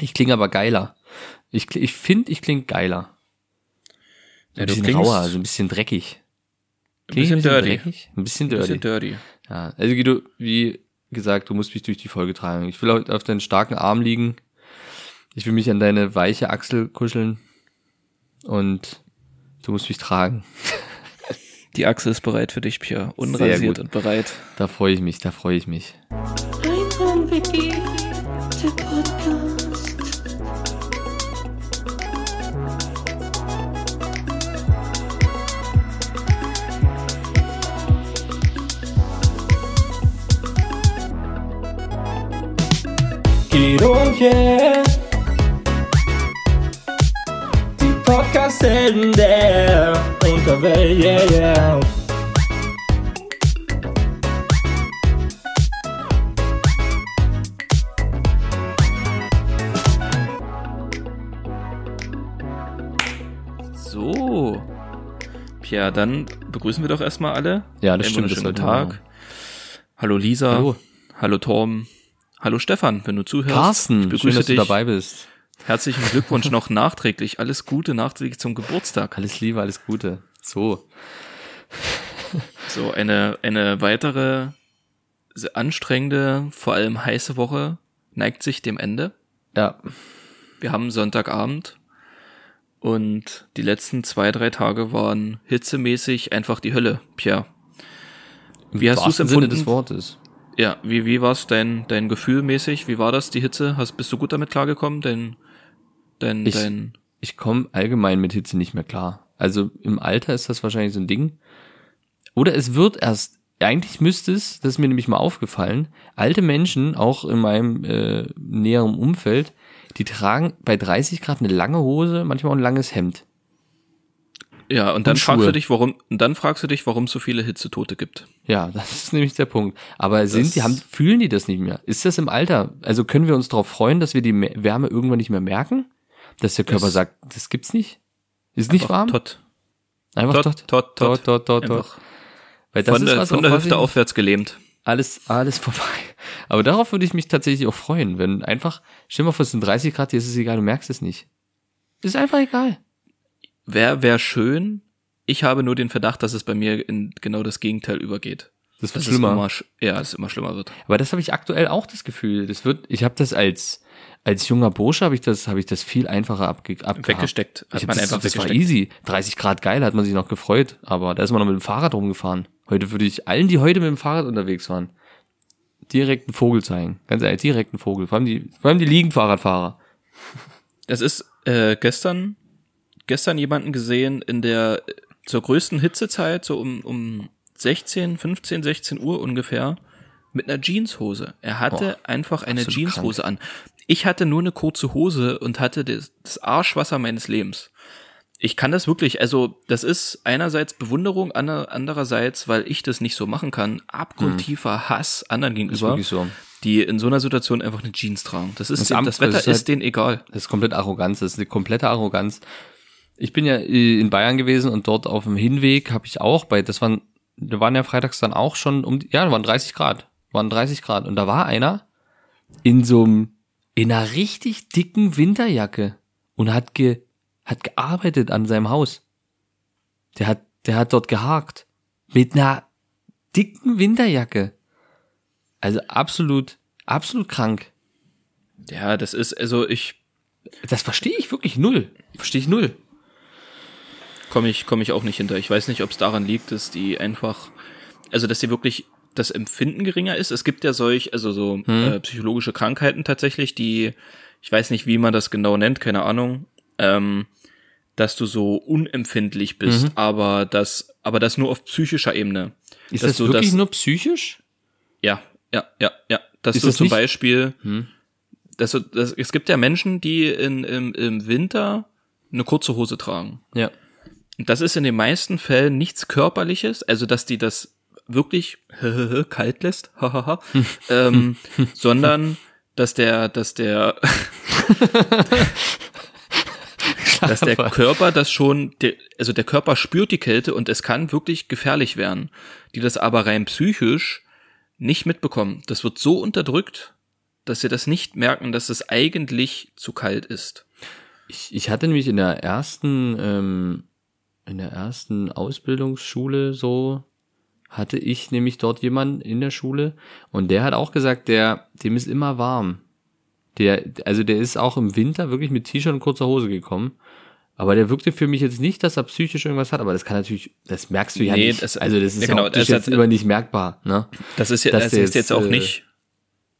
Ich klinge aber geiler. Ich, ich finde, ich klinge geiler. Ja, Ein du bisschen rauer, also ein bisschen dreckig. ein Kling ich bisschen dirty. dreckig? Ein bisschen Ein dirty. bisschen dirty. Ja, also Guido, wie gesagt, du musst mich durch die Folge tragen. Ich will heute auf deinen starken Arm liegen. Ich will mich an deine weiche Achsel kuscheln. Und du musst mich tragen. Die Achse ist bereit für dich, Pia. Sehr Unrasiert und bereit. Da freue ich mich, da freue ich mich. Yeah. Die Podcast-Helden der Unterwelt, yeah, yeah. So. Pia, dann begrüßen wir doch erstmal alle. Ja, das Einen stimmt, das Tag. Hallo Lisa. Hallo. Hallo Torben. Hallo Stefan, wenn du zuhörst. ich Carsten, begrüße schön, dass dich. du dabei bist. Herzlichen Glückwunsch noch nachträglich. Alles Gute nachträglich zum Geburtstag. Alles Liebe, alles Gute. So. So, eine, eine weitere anstrengende, vor allem heiße Woche neigt sich dem Ende. Ja, Wir haben Sonntagabend und die letzten zwei, drei Tage waren hitzemäßig einfach die Hölle, Pierre. Wie hast du es wahrsten Sinne empfunden? des Wortes. Ja, wie, wie war es dein, dein Gefühl mäßig? Wie war das, die Hitze? Hast, bist du gut damit klargekommen? Dein, dein, Ich- dein, Ich komme allgemein mit Hitze nicht mehr klar. Also im Alter ist das wahrscheinlich so ein Ding. Oder es wird erst, eigentlich müsste es, das ist mir nämlich mal aufgefallen, alte Menschen, auch in meinem äh, näheren Umfeld, die tragen bei 30 Grad eine lange Hose, manchmal auch ein langes Hemd. Ja, und dann und fragst Schuhe. du dich, warum, und dann fragst du dich, warum es so viele Hitzetote gibt. Ja, das ist nämlich der Punkt. Aber sind die, haben, fühlen die das nicht mehr? Ist das im Alter? Also können wir uns darauf freuen, dass wir die Me- Wärme irgendwann nicht mehr merken? Dass der Körper Das- sagt, das gibt's nicht? Ist nicht warm? Tot, Einfach tot, tot, tot. tot, tot, tot, Weil das von ist der, was, von der Hüfte aufwärts gelähmt. alles, alles vorbei. Aber darauf würde ich mich tatsächlich auch freuen, wenn einfach, stell mal vor, es sind 30 Grad, dir ist es egal, du merkst es nicht. Ist einfach egal. Wäre wär schön. Ich habe nur den Verdacht, dass es bei mir in genau das Gegenteil übergeht. Das wird Dass schlimmer. Immer, ja, es immer schlimmer wird. Aber das habe ich aktuell auch das Gefühl. Das wird, ich habe das als, als junger Bursche habe ich das, habe ich das viel einfacher abge, abgehabt. Weggesteckt. Hat Ich man das, einfach das war weggesteckt. easy. 30 Grad geil, hat man sich noch gefreut. Aber da ist man noch mit dem Fahrrad rumgefahren. Heute würde ich allen, die heute mit dem Fahrrad unterwegs waren, direkt einen Vogel zeigen. Ganz ehrlich, direkt einen Vogel. Vor allem die, vor allem die Liegenfahrradfahrer. Es ist äh, gestern, gestern jemanden gesehen in der zur größten Hitzezeit, so um, um 16, 15, 16 Uhr ungefähr, mit einer Jeanshose. Er hatte einfach eine Jeanshose an. Ich hatte nur eine kurze Hose und hatte das, das Arschwasser meines Lebens. Ich kann das wirklich, also das ist einerseits Bewunderung, ander- andererseits, weil ich das nicht so machen kann, abgrundtiefer Hass anderen gegenüber, so. die in so einer Situation einfach eine Jeans tragen. Das ist, Das Amt- das Wetter ist ist, halt- denen egal. Das ist komplett Arroganz, das ist eine komplette Arroganz. Ich bin ja äh, in Bayern gewesen und dort auf dem Hinweg habe ich auch bei, das waren, da waren ja freitags dann auch schon um, ja, da waren 30 Grad, waren 30 Grad und da war einer in so einem, in einer richtig dicken Winterjacke und hat ge, hat gearbeitet an seinem Haus. Der hat, der hat dort gehakt mit einer dicken Winterjacke. Also absolut, absolut krank. Ja, das ist, also ich Das verstehe ich wirklich null. Verstehe ich null. Komme ich, komme ich auch nicht hinter. Ich weiß nicht, ob es daran liegt, dass die einfach, also dass die wirklich das Empfinden geringer ist. Es gibt ja solch, also so äh, psychologische Krankheiten tatsächlich, die, ich weiß nicht, wie man das genau nennt, keine Ahnung, ähm, dass du so unempfindlich bist, aber das, aber das nur auf psychischer Ebene. Ist Dass das du wirklich das- nur psychisch? Ja, ja, ja, ja. Dass Ist du das zum nicht- Beispiel, Hm. dass du, dass, es gibt ja Menschen, die in, im, im Winter eine kurze Hose tragen. Ja. Das ist in den meisten Fällen nichts Körperliches, also dass die das wirklich kalt lässt, ähm, sondern dass der, dass der, dass der Körper das schon, also der Körper spürt die Kälte und es kann wirklich gefährlich werden, die das aber rein psychisch nicht mitbekommen. Das wird so unterdrückt, dass sie das nicht merken, dass es eigentlich zu kalt ist. Ich, ich hatte nämlich in der ersten, ähm, in der ersten Ausbildungsschule so, hatte ich nämlich dort jemanden in der Schule und der hat auch gesagt, der, dem ist immer warm. Der, also der ist auch im Winter wirklich mit T-Shirt und kurzer Hose gekommen. Aber der wirkte für mich jetzt nicht, dass er psychisch irgendwas hat, aber das kann natürlich, das merkst du ja Nee, nicht. das- also das ist ja, genau, das jetzt immer nicht merkbar, ne? Das ist ja, das ist jetzt auch äh, nicht.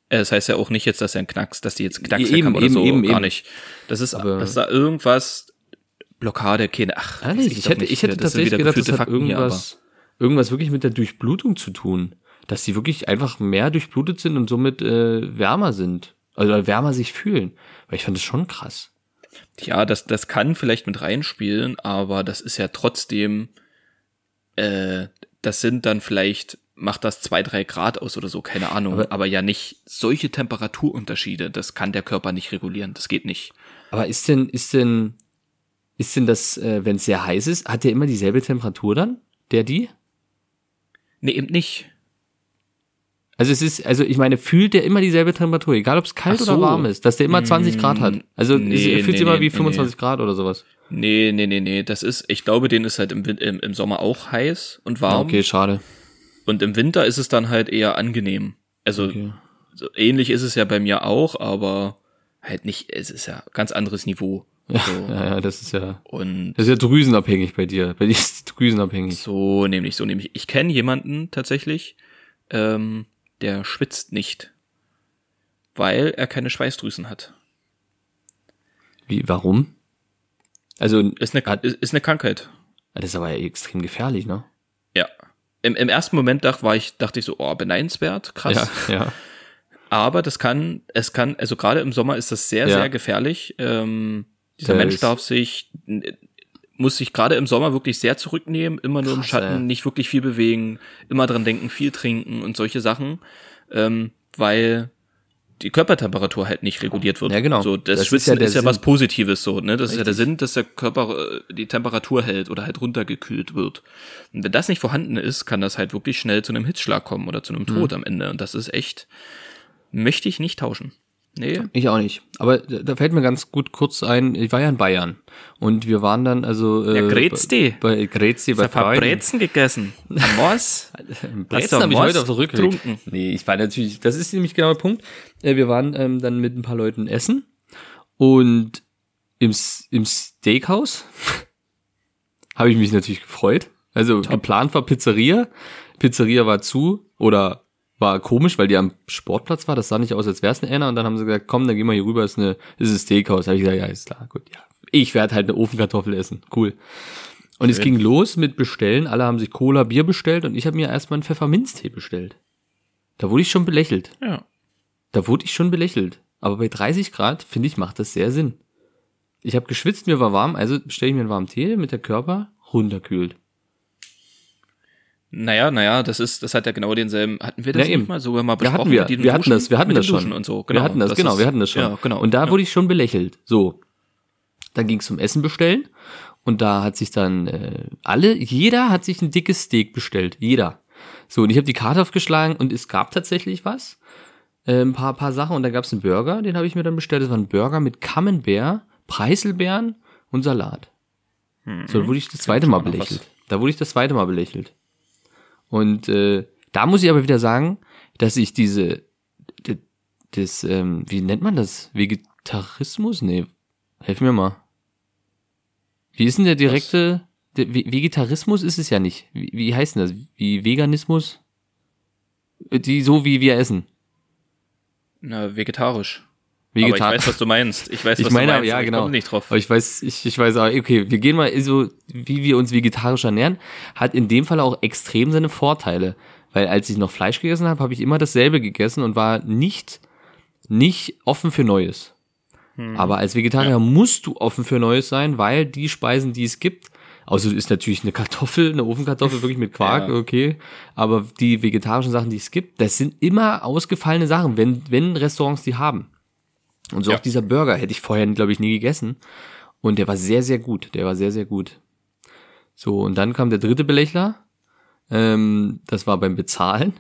äh, Das heißt ja auch nicht jetzt, dass er einen Knacks, dass die jetzt Knacks Eben, haben oder eben, so, eben, gar eben. nicht. Das ist, Aber- dass da irgendwas Blockade, keine, ach, Ehrlich, ich doch hätte, nicht. ich hätte tatsächlich wieder gedacht, das hat Fakten hier, irgendwas, irgendwas wirklich mit der Durchblutung zu tun. Dass die wirklich einfach mehr durchblutet sind und somit äh, wärmer sind. Also wärmer sich fühlen. Weil ich fand das schon krass. Ja, das, das kann vielleicht mit reinspielen, aber das ist ja trotzdem, äh, das sind dann vielleicht, macht das zwei, drei Grad aus oder so, keine Ahnung, aber, Aber- ja nicht solche Temperaturunterschiede, das kann der Körper nicht regulieren, das geht nicht. Aber ist denn, ist denn, ist denn das, äh, wenn es sehr heiß ist, hat der immer dieselbe Temperatur dann? Der die? Nee, eben nicht. Also es ist, also ich meine, fühlt der immer dieselbe Temperatur, egal ob es kalt so. oder warm ist, dass der immer 20 Grad hat. Also nee, er fühlt nee, sich immer nee, wie nee, 25 Grad oder sowas. Nee, nee, nee, nee, das ist, ich glaube, denen ist halt im, im, im Sommer auch heiß und warm. Okay, schade. Und im Winter ist es dann halt eher angenehm. Also Okay. so ähnlich ist es ja bei mir auch, aber halt nicht, es ist ja ganz anderes Niveau. Ja, So. ja, das ist ja, Und das ist ja drüsenabhängig bei dir. Bei dir ist es drüsenabhängig. so nämlich, so nämlich. Ich kenne jemanden tatsächlich, ähm, der schwitzt nicht, weil er keine Schweißdrüsen hat. Wie, warum? Also, Ist eine, Hat- ist, ist eine Krankheit. das ist aber extrem gefährlich, ne? Ja. Im, Im ersten Moment dachte, war ich, dachte ich so, oh, beneidenswert, krass. Ja, ja. Aber das kann, es kann, also gerade im Sommer ist das sehr, Ja. sehr gefährlich. Ähm, dieser Das Mensch ist- darf sich, muss sich gerade im Sommer wirklich sehr zurücknehmen, immer nur im Krass, Schatten, ey. nicht wirklich viel bewegen, immer dran denken, viel trinken und solche Sachen, ähm, weil die Körpertemperatur halt nicht reguliert wird. Ja, genau. So, das, Das ist Schwitzen ja ist ja, was. Positives so, ne? Das ist ja der Richtig. Sinn, dass der Körper äh, die Temperatur hält oder halt runtergekühlt wird. Und wenn das nicht vorhanden ist, kann das halt wirklich schnell zu einem Hitzschlag kommen oder zu einem Tod Mhm. am Ende. Und das ist echt, möchte ich nicht tauschen. Nee. Ich auch nicht. Aber da fällt mir ganz gut kurz ein, ich war ja in Bayern. Und wir waren dann also äh, Ja, Grezdi. bei, bei Grezdi, bei Ich hab Freunden. Brezen gegessen. Was? Brezen habe ich heute auf der Rückweg. Nee, ich war natürlich, das ist nämlich genau der Punkt. Äh, Wir waren ähm, dann mit ein paar Leuten essen und im, im Steakhouse habe ich mich natürlich gefreut. Also geplant war Pizzeria. Pizzeria war zu oder war komisch, weil die am Sportplatz war. Das sah nicht aus, als wäre es eine Enna. Und dann haben sie gesagt, komm, dann gehen wir hier rüber, ist eine, ist ein Steakhouse. Habe ich gesagt, ja, ist klar, gut, ja. Ich werde halt eine Ofenkartoffel essen. Cool. Und es ging los mit Bestellen. Alle haben sich Cola, Bier bestellt und ich habe mir erstmal einen Pfefferminztee bestellt. Da wurde ich schon belächelt. Ja. Da wurde ich schon belächelt. Aber bei 30 Grad, finde ich, macht das sehr Sinn. Ich habe geschwitzt, mir war warm, also bestelle ich mir einen warmen Tee, mit der Körper runterkühlt. Naja, naja, das ist, das hat ja genau denselben, hatten wir das Ja, nicht eben. mal sogar mal Wir besprochen hatten wir, mit wir hatten Duschen? das, wir hatten das schon. Und so, wir hatten das, genau, ist- wir hatten das schon. Ja, genau. Und da ja. wurde ich schon belächelt. So. Dann ging es zum Essen bestellen und da hat sich dann äh, alle, jeder hat sich ein dickes Steak bestellt, jeder. So und ich habe die Karte aufgeschlagen und es gab tatsächlich was, äh, ein paar paar Sachen und da gab es einen Burger, den habe ich mir dann bestellt. Das war ein Burger mit Camembert, Preiselbeeren und Salat. So, da wurde ich das zweite Mal belächelt. Da wurde ich das zweite Mal belächelt. Und äh, da muss ich aber wieder sagen, dass ich diese, das, ähm, wie nennt man das? Vegetarismus? Nee, helf mir mal. Wie ist denn der direkte, der Ve- Vegetarismus ist es ja nicht. Wie, wie heißt denn das? Wie Veganismus? Äh, Die, so wie wir essen. Na, vegetarisch. Vegetar Aber ich weiß, was du meinst. Ich weiß, ich was meine, du meinst. ja, aber ich genau. komme nicht drauf. Aber ich weiß, ich, ich weiß auch, okay, wir gehen mal so, wie wir uns vegetarisch ernähren, hat in dem Fall auch extrem seine Vorteile. Weil als ich noch Fleisch gegessen habe, habe ich immer dasselbe gegessen und war nicht, nicht offen für Neues. Hm. Aber als Vegetarier musst du offen für Neues sein, weil die Speisen, die es gibt, außer ist natürlich eine Kartoffel, eine Ofenkartoffel wirklich mit Quark, Ja. okay. Aber die vegetarischen Sachen, die es gibt, das sind immer ausgefallene Sachen, wenn, wenn Restaurants die haben. Und so Ja. auch dieser Burger hätte ich vorher, glaube ich, nie gegessen. Und der war sehr, sehr gut. Der war sehr, sehr gut. So, und dann kam der dritte Belächler. Ähm, das war beim Bezahlen.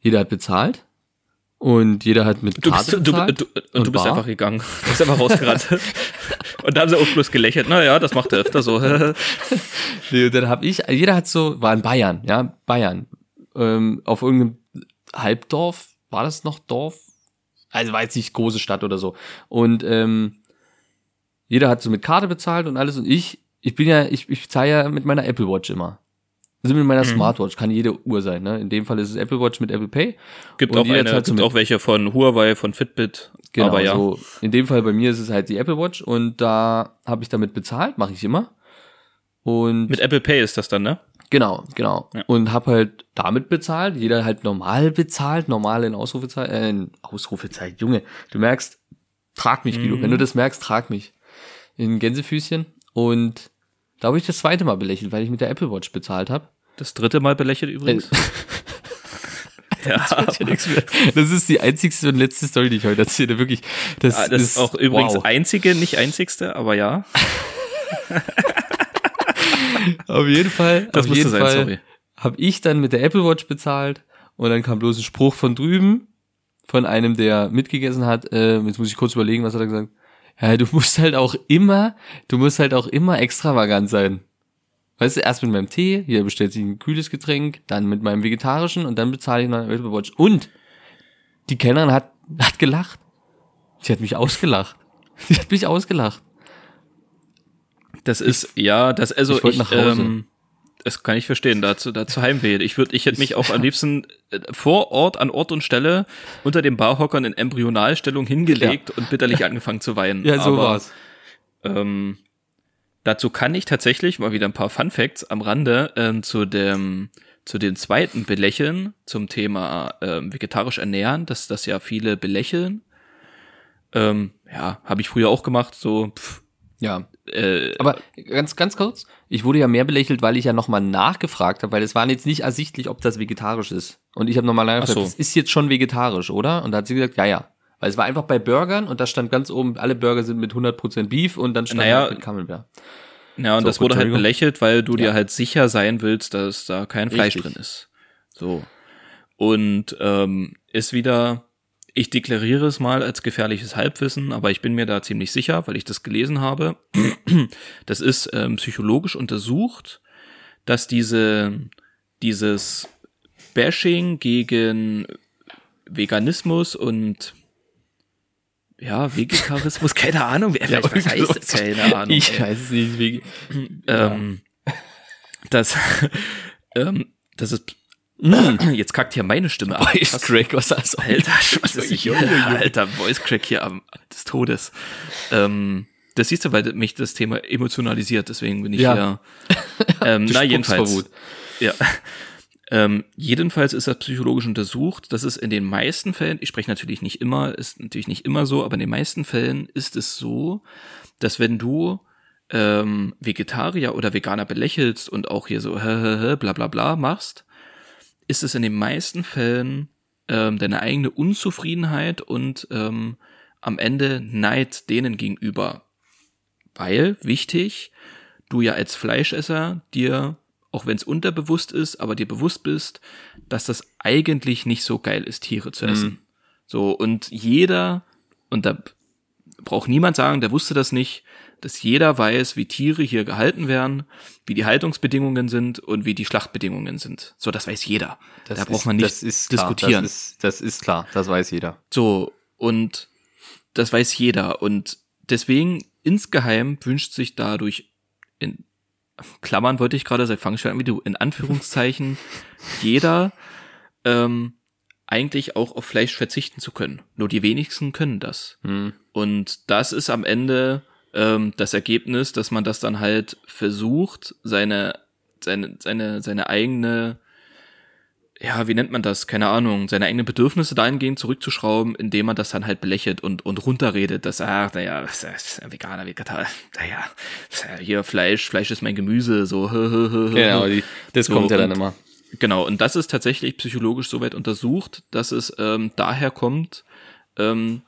Jeder hat bezahlt. Und jeder hat mit Du Karte bist, du, bezahlt du, und du bist bar. einfach gegangen. Du bist einfach rausgerannt. und da haben sie auch bloß gelächelt. Naja, das macht er öfter so. Nee, und dann hab ich, jeder hat so, war in Bayern, ja, Bayern. Ähm, auf irgendeinem Halbdorf, war das noch Dorf? Also war jetzt nicht große Stadt oder so. Und ähm, jeder hat so mit Karte bezahlt und alles. Und ich, ich bin ja, ich, ich zahle ja mit meiner Apple Watch immer. Also mit meiner Smartwatch, kann jede Uhr sein, ne? In dem Fall ist es Apple Watch mit Apple Pay. Gibt Und auch eine, so gibt mit- auch welche von Huawei, von Fitbit. Genau, aber ja. so. In dem Fall bei mir ist es halt die Apple Watch und da habe ich damit bezahlt, mache ich immer. Und Mit Apple Pay ist das dann, ne? Genau, genau. Ja. Und hab halt damit bezahlt, jeder halt normal bezahlt, normal in Ausrufezeichen, äh, in Ausrufezeichen, Junge, du merkst, trag mich, Guido. Wenn du das merkst, trag mich. In Gänsefüßchen. Und da habe ich das zweite Mal belächelt, weil ich mit der Apple Watch bezahlt habe. Das dritte Mal belächelt übrigens. ja, Das ist die einzigste und letzte Story, die ich heute erzähle. Wirklich, das, Ah, das ist auch übrigens wow. einzige, nicht einzigste, aber ja. Auf jeden Fall, Das auf jeden sein, Fall sorry. habe ich dann mit der Apple Watch bezahlt und dann kam bloß ein Spruch von drüben von einem, der mitgegessen hat. Äh, jetzt muss ich kurz überlegen, was hat er gesagt? Ja, du musst halt auch immer, du musst halt auch immer extravagant sein. Weißt du, erst mit meinem Tee, hier bestellt sich ein kühles Getränk, dann mit meinem vegetarischen und dann bezahle ich noch eine Apple Watch. Und die Kellnerin hat, hat gelacht. Sie hat mich ausgelacht. Sie hat mich ausgelacht. Das ist, ja, das, also ich ich, nach Hause. ähm, das kann ich verstehen, dazu, dazu Heimweh. Ich würde, ich hätte mich auch am liebsten äh, vor Ort, an Ort und Stelle unter den Barhockern in Embryonalstellung hingelegt und bitterlich angefangen zu weinen. Ja, so Aber, war's. Ähm, dazu kann ich tatsächlich mal wieder ein paar Fun Facts am Rande ähm, zu dem zu dem zweiten Belächeln zum Thema ähm, vegetarisch ernähren, dass das ja viele belächeln. Ähm, ja, habe ich früher auch gemacht, so pff, Ja, äh, Aber ganz, ganz kurz, ich wurde ja mehr belächelt, weil ich ja nochmal nachgefragt habe, weil es war jetzt nicht ersichtlich, ob das vegetarisch ist. Und ich habe nochmal nachgefragt, Ach so. das ist jetzt schon vegetarisch, oder? Und da hat sie gesagt, ja, ja. Weil es war einfach bei Burgern und da stand ganz oben, alle Burger sind mit 100% Beef und dann stand Naja, mit Camembert. Ja, und So, das wurde halt belächelt, weil du dir Ja. halt sicher sein willst, dass da kein Fleisch Richtig. drin ist. So. Und ähm, ist wieder, ich deklariere es mal als gefährliches Halbwissen, aber ich bin mir da ziemlich sicher, weil ich das gelesen habe. Das ist ähm, psychologisch untersucht, dass diese, dieses Bashing gegen Veganismus und ja, Vegetarismus, keine Ahnung, wer Ja, was heißt das? Keine Ahnung. Ich ey weiß es nicht. Ähm, das, ähm, das ist, jetzt kackt hier meine Stimme ab. Voice. Crack, was das Alter, was ist hier? Alter, Voice Crack hier am, des Todes. Ähm, das siehst du, weil mich das Thema emotionalisiert, deswegen bin ich Ja. hier. Ähm, na, jedenfalls. Ja. Ähm, jedenfalls ist das psychologisch untersucht. Das ist in den meisten Fällen, ich spreche natürlich nicht immer, ist natürlich nicht immer so, aber in den meisten Fällen ist es so, dass wenn du ähm, Vegetarier oder Veganer belächelst und auch hier so hä, hä, hä, bla bla bla machst, ist es in den meisten Fällen ähm, deine eigene Unzufriedenheit und ähm, am Ende Neid denen gegenüber. Weil, wichtig, du ja als Fleischesser dir, auch wenn es unterbewusst ist, aber dir bewusst bist, dass das eigentlich nicht so geil ist, Tiere zu essen. So, und jeder, und da braucht niemand sagen, der wusste das nicht, dass jeder weiß, wie Tiere hier gehalten werden, wie die Haltungsbedingungen sind und wie die Schlachtbedingungen sind. So, das weiß jeder. da braucht ist- man nicht das ist klar, diskutieren. Das ist, das ist klar, das weiß jeder. So, und das weiß jeder. Und deswegen insgeheim wünscht sich dadurch in Klammern wollte ich gerade schon an wie du, in Anführungszeichen, jeder ähm, eigentlich auch auf Fleisch verzichten zu können. Nur die wenigsten können das. Hm. Und das ist am Ende ähm, das Ergebnis, dass man das dann halt versucht, seine, seine, seine, seine eigene, ja, wie nennt man das? Keine Ahnung, seine eigenen Bedürfnisse dahingehend zurückzuschrauben, indem man das dann halt belächelt und, und runterredet, dass, ach, naja, das ist ein Veganer, Vegetar, naja, hier Fleisch, Fleisch ist mein Gemüse, so. Genau, die, das So, kommt ja dann immer. Genau, und das ist tatsächlich psychologisch soweit untersucht, dass es ähm, daher kommt, ähm,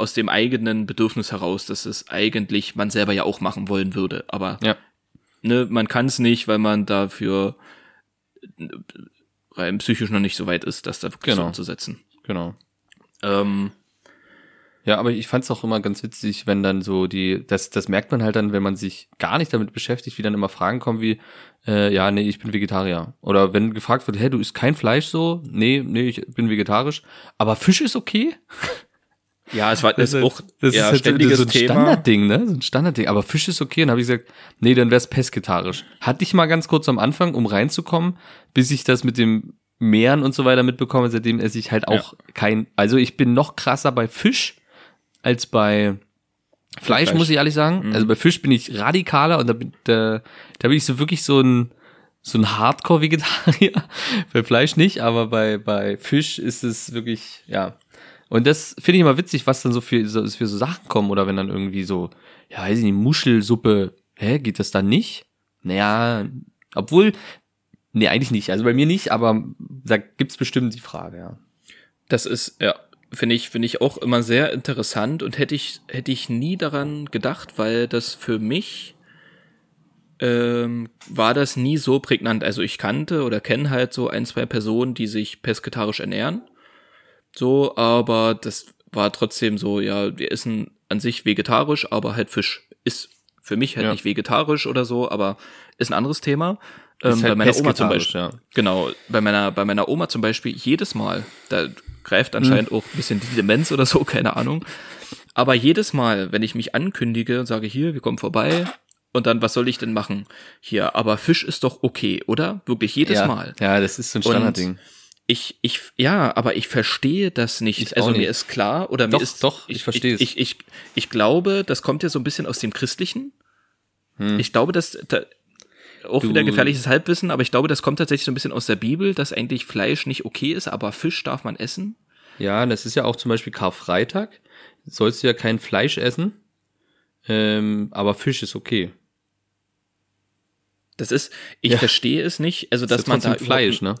aus dem eigenen Bedürfnis heraus, dass es eigentlich man selber ja auch machen wollen würde. Aber Ja. ne, man kann es nicht, weil man dafür rein psychisch noch nicht so weit ist, das da wirklich so Genau. umzusetzen. Genau. Ähm, Ja, aber ich fand's auch immer ganz witzig, wenn dann so die, das, das merkt man halt dann, wenn man sich gar nicht damit beschäftigt, wie dann immer Fragen kommen wie, äh, ja, nee, ich bin Vegetarier. Oder wenn gefragt wird, hey, du isst kein Fleisch so? Nee, nee, ich bin vegetarisch. Aber Fisch ist okay? Ja, es war das ist auch das ja, ist halt ständiges so ein Thema. Standardding, ne? So ein Standardding. Aber Fisch ist okay. Und dann habe ich gesagt, nee, dann wär's pesketarisch. Hatte ich mal ganz kurz am Anfang, um reinzukommen, bis ich das mit dem Meeren und so weiter mitbekomme. Seitdem esse ich halt auch kein, also ich bin noch krasser bei Fisch als bei Fleisch, Fleisch. muss ich ehrlich sagen. Also bei Fisch bin ich radikaler und da bin, da, da bin ich so wirklich so ein, so ein Hardcore-Vegetarier. bei Fleisch nicht, aber bei, bei Fisch ist es wirklich, ja. Und das finde ich immer witzig, was dann so für, so für so Sachen kommen oder wenn dann irgendwie so, ja, weiß ich nicht, Muschelsuppe, hä, geht das dann nicht? Naja, obwohl, nee, eigentlich nicht. Also bei mir nicht, aber da gibt's bestimmt die Frage, ja. Das ist, ja, finde ich, finde ich auch immer sehr interessant und hätte ich, hätte ich nie daran gedacht, weil das für mich ähm, war das nie so prägnant. Also ich kannte oder kenne halt so ein, zwei Personen, die sich pesketarisch ernähren. So, aber das war trotzdem so, ja, wir essen an sich vegetarisch, aber halt Fisch ist für mich halt Ja. nicht vegetarisch oder so, aber ist ein anderes Thema. Ähm, halt bei meiner Oma zum Beispiel. ja. Genau, bei meiner, bei meiner Oma zum Beispiel jedes Mal, da greift anscheinend auch ein bisschen die Demenz oder so, keine Ahnung. Aber jedes Mal, wenn ich mich ankündige und sage, hier, wir kommen vorbei, und dann, was soll ich denn machen? Hier, aber Fisch ist doch okay, oder? Wirklich jedes ja. Mal. Ja, das ist so ein Standardding. Ich, ich, ja, aber ich verstehe das nicht. Ich also mir nicht. ist klar, oder Doch, mir ist, doch, ich verstehe es. Ich, ich, ich, ich glaube, das kommt ja so ein bisschen aus dem Christlichen. Ich glaube, dass, da, auch Hm. Du- wieder gefährliches Halbwissen, aber ich glaube, das kommt tatsächlich so ein bisschen aus der Bibel, dass eigentlich Fleisch nicht okay ist, aber Fisch darf man essen. Ja, das ist ja auch zum Beispiel Karfreitag. Sollst du ja kein Fleisch essen, ähm, aber Fisch ist okay. Das ist, ich Ja. verstehe es nicht, also dass ja man da Fleisch, ne?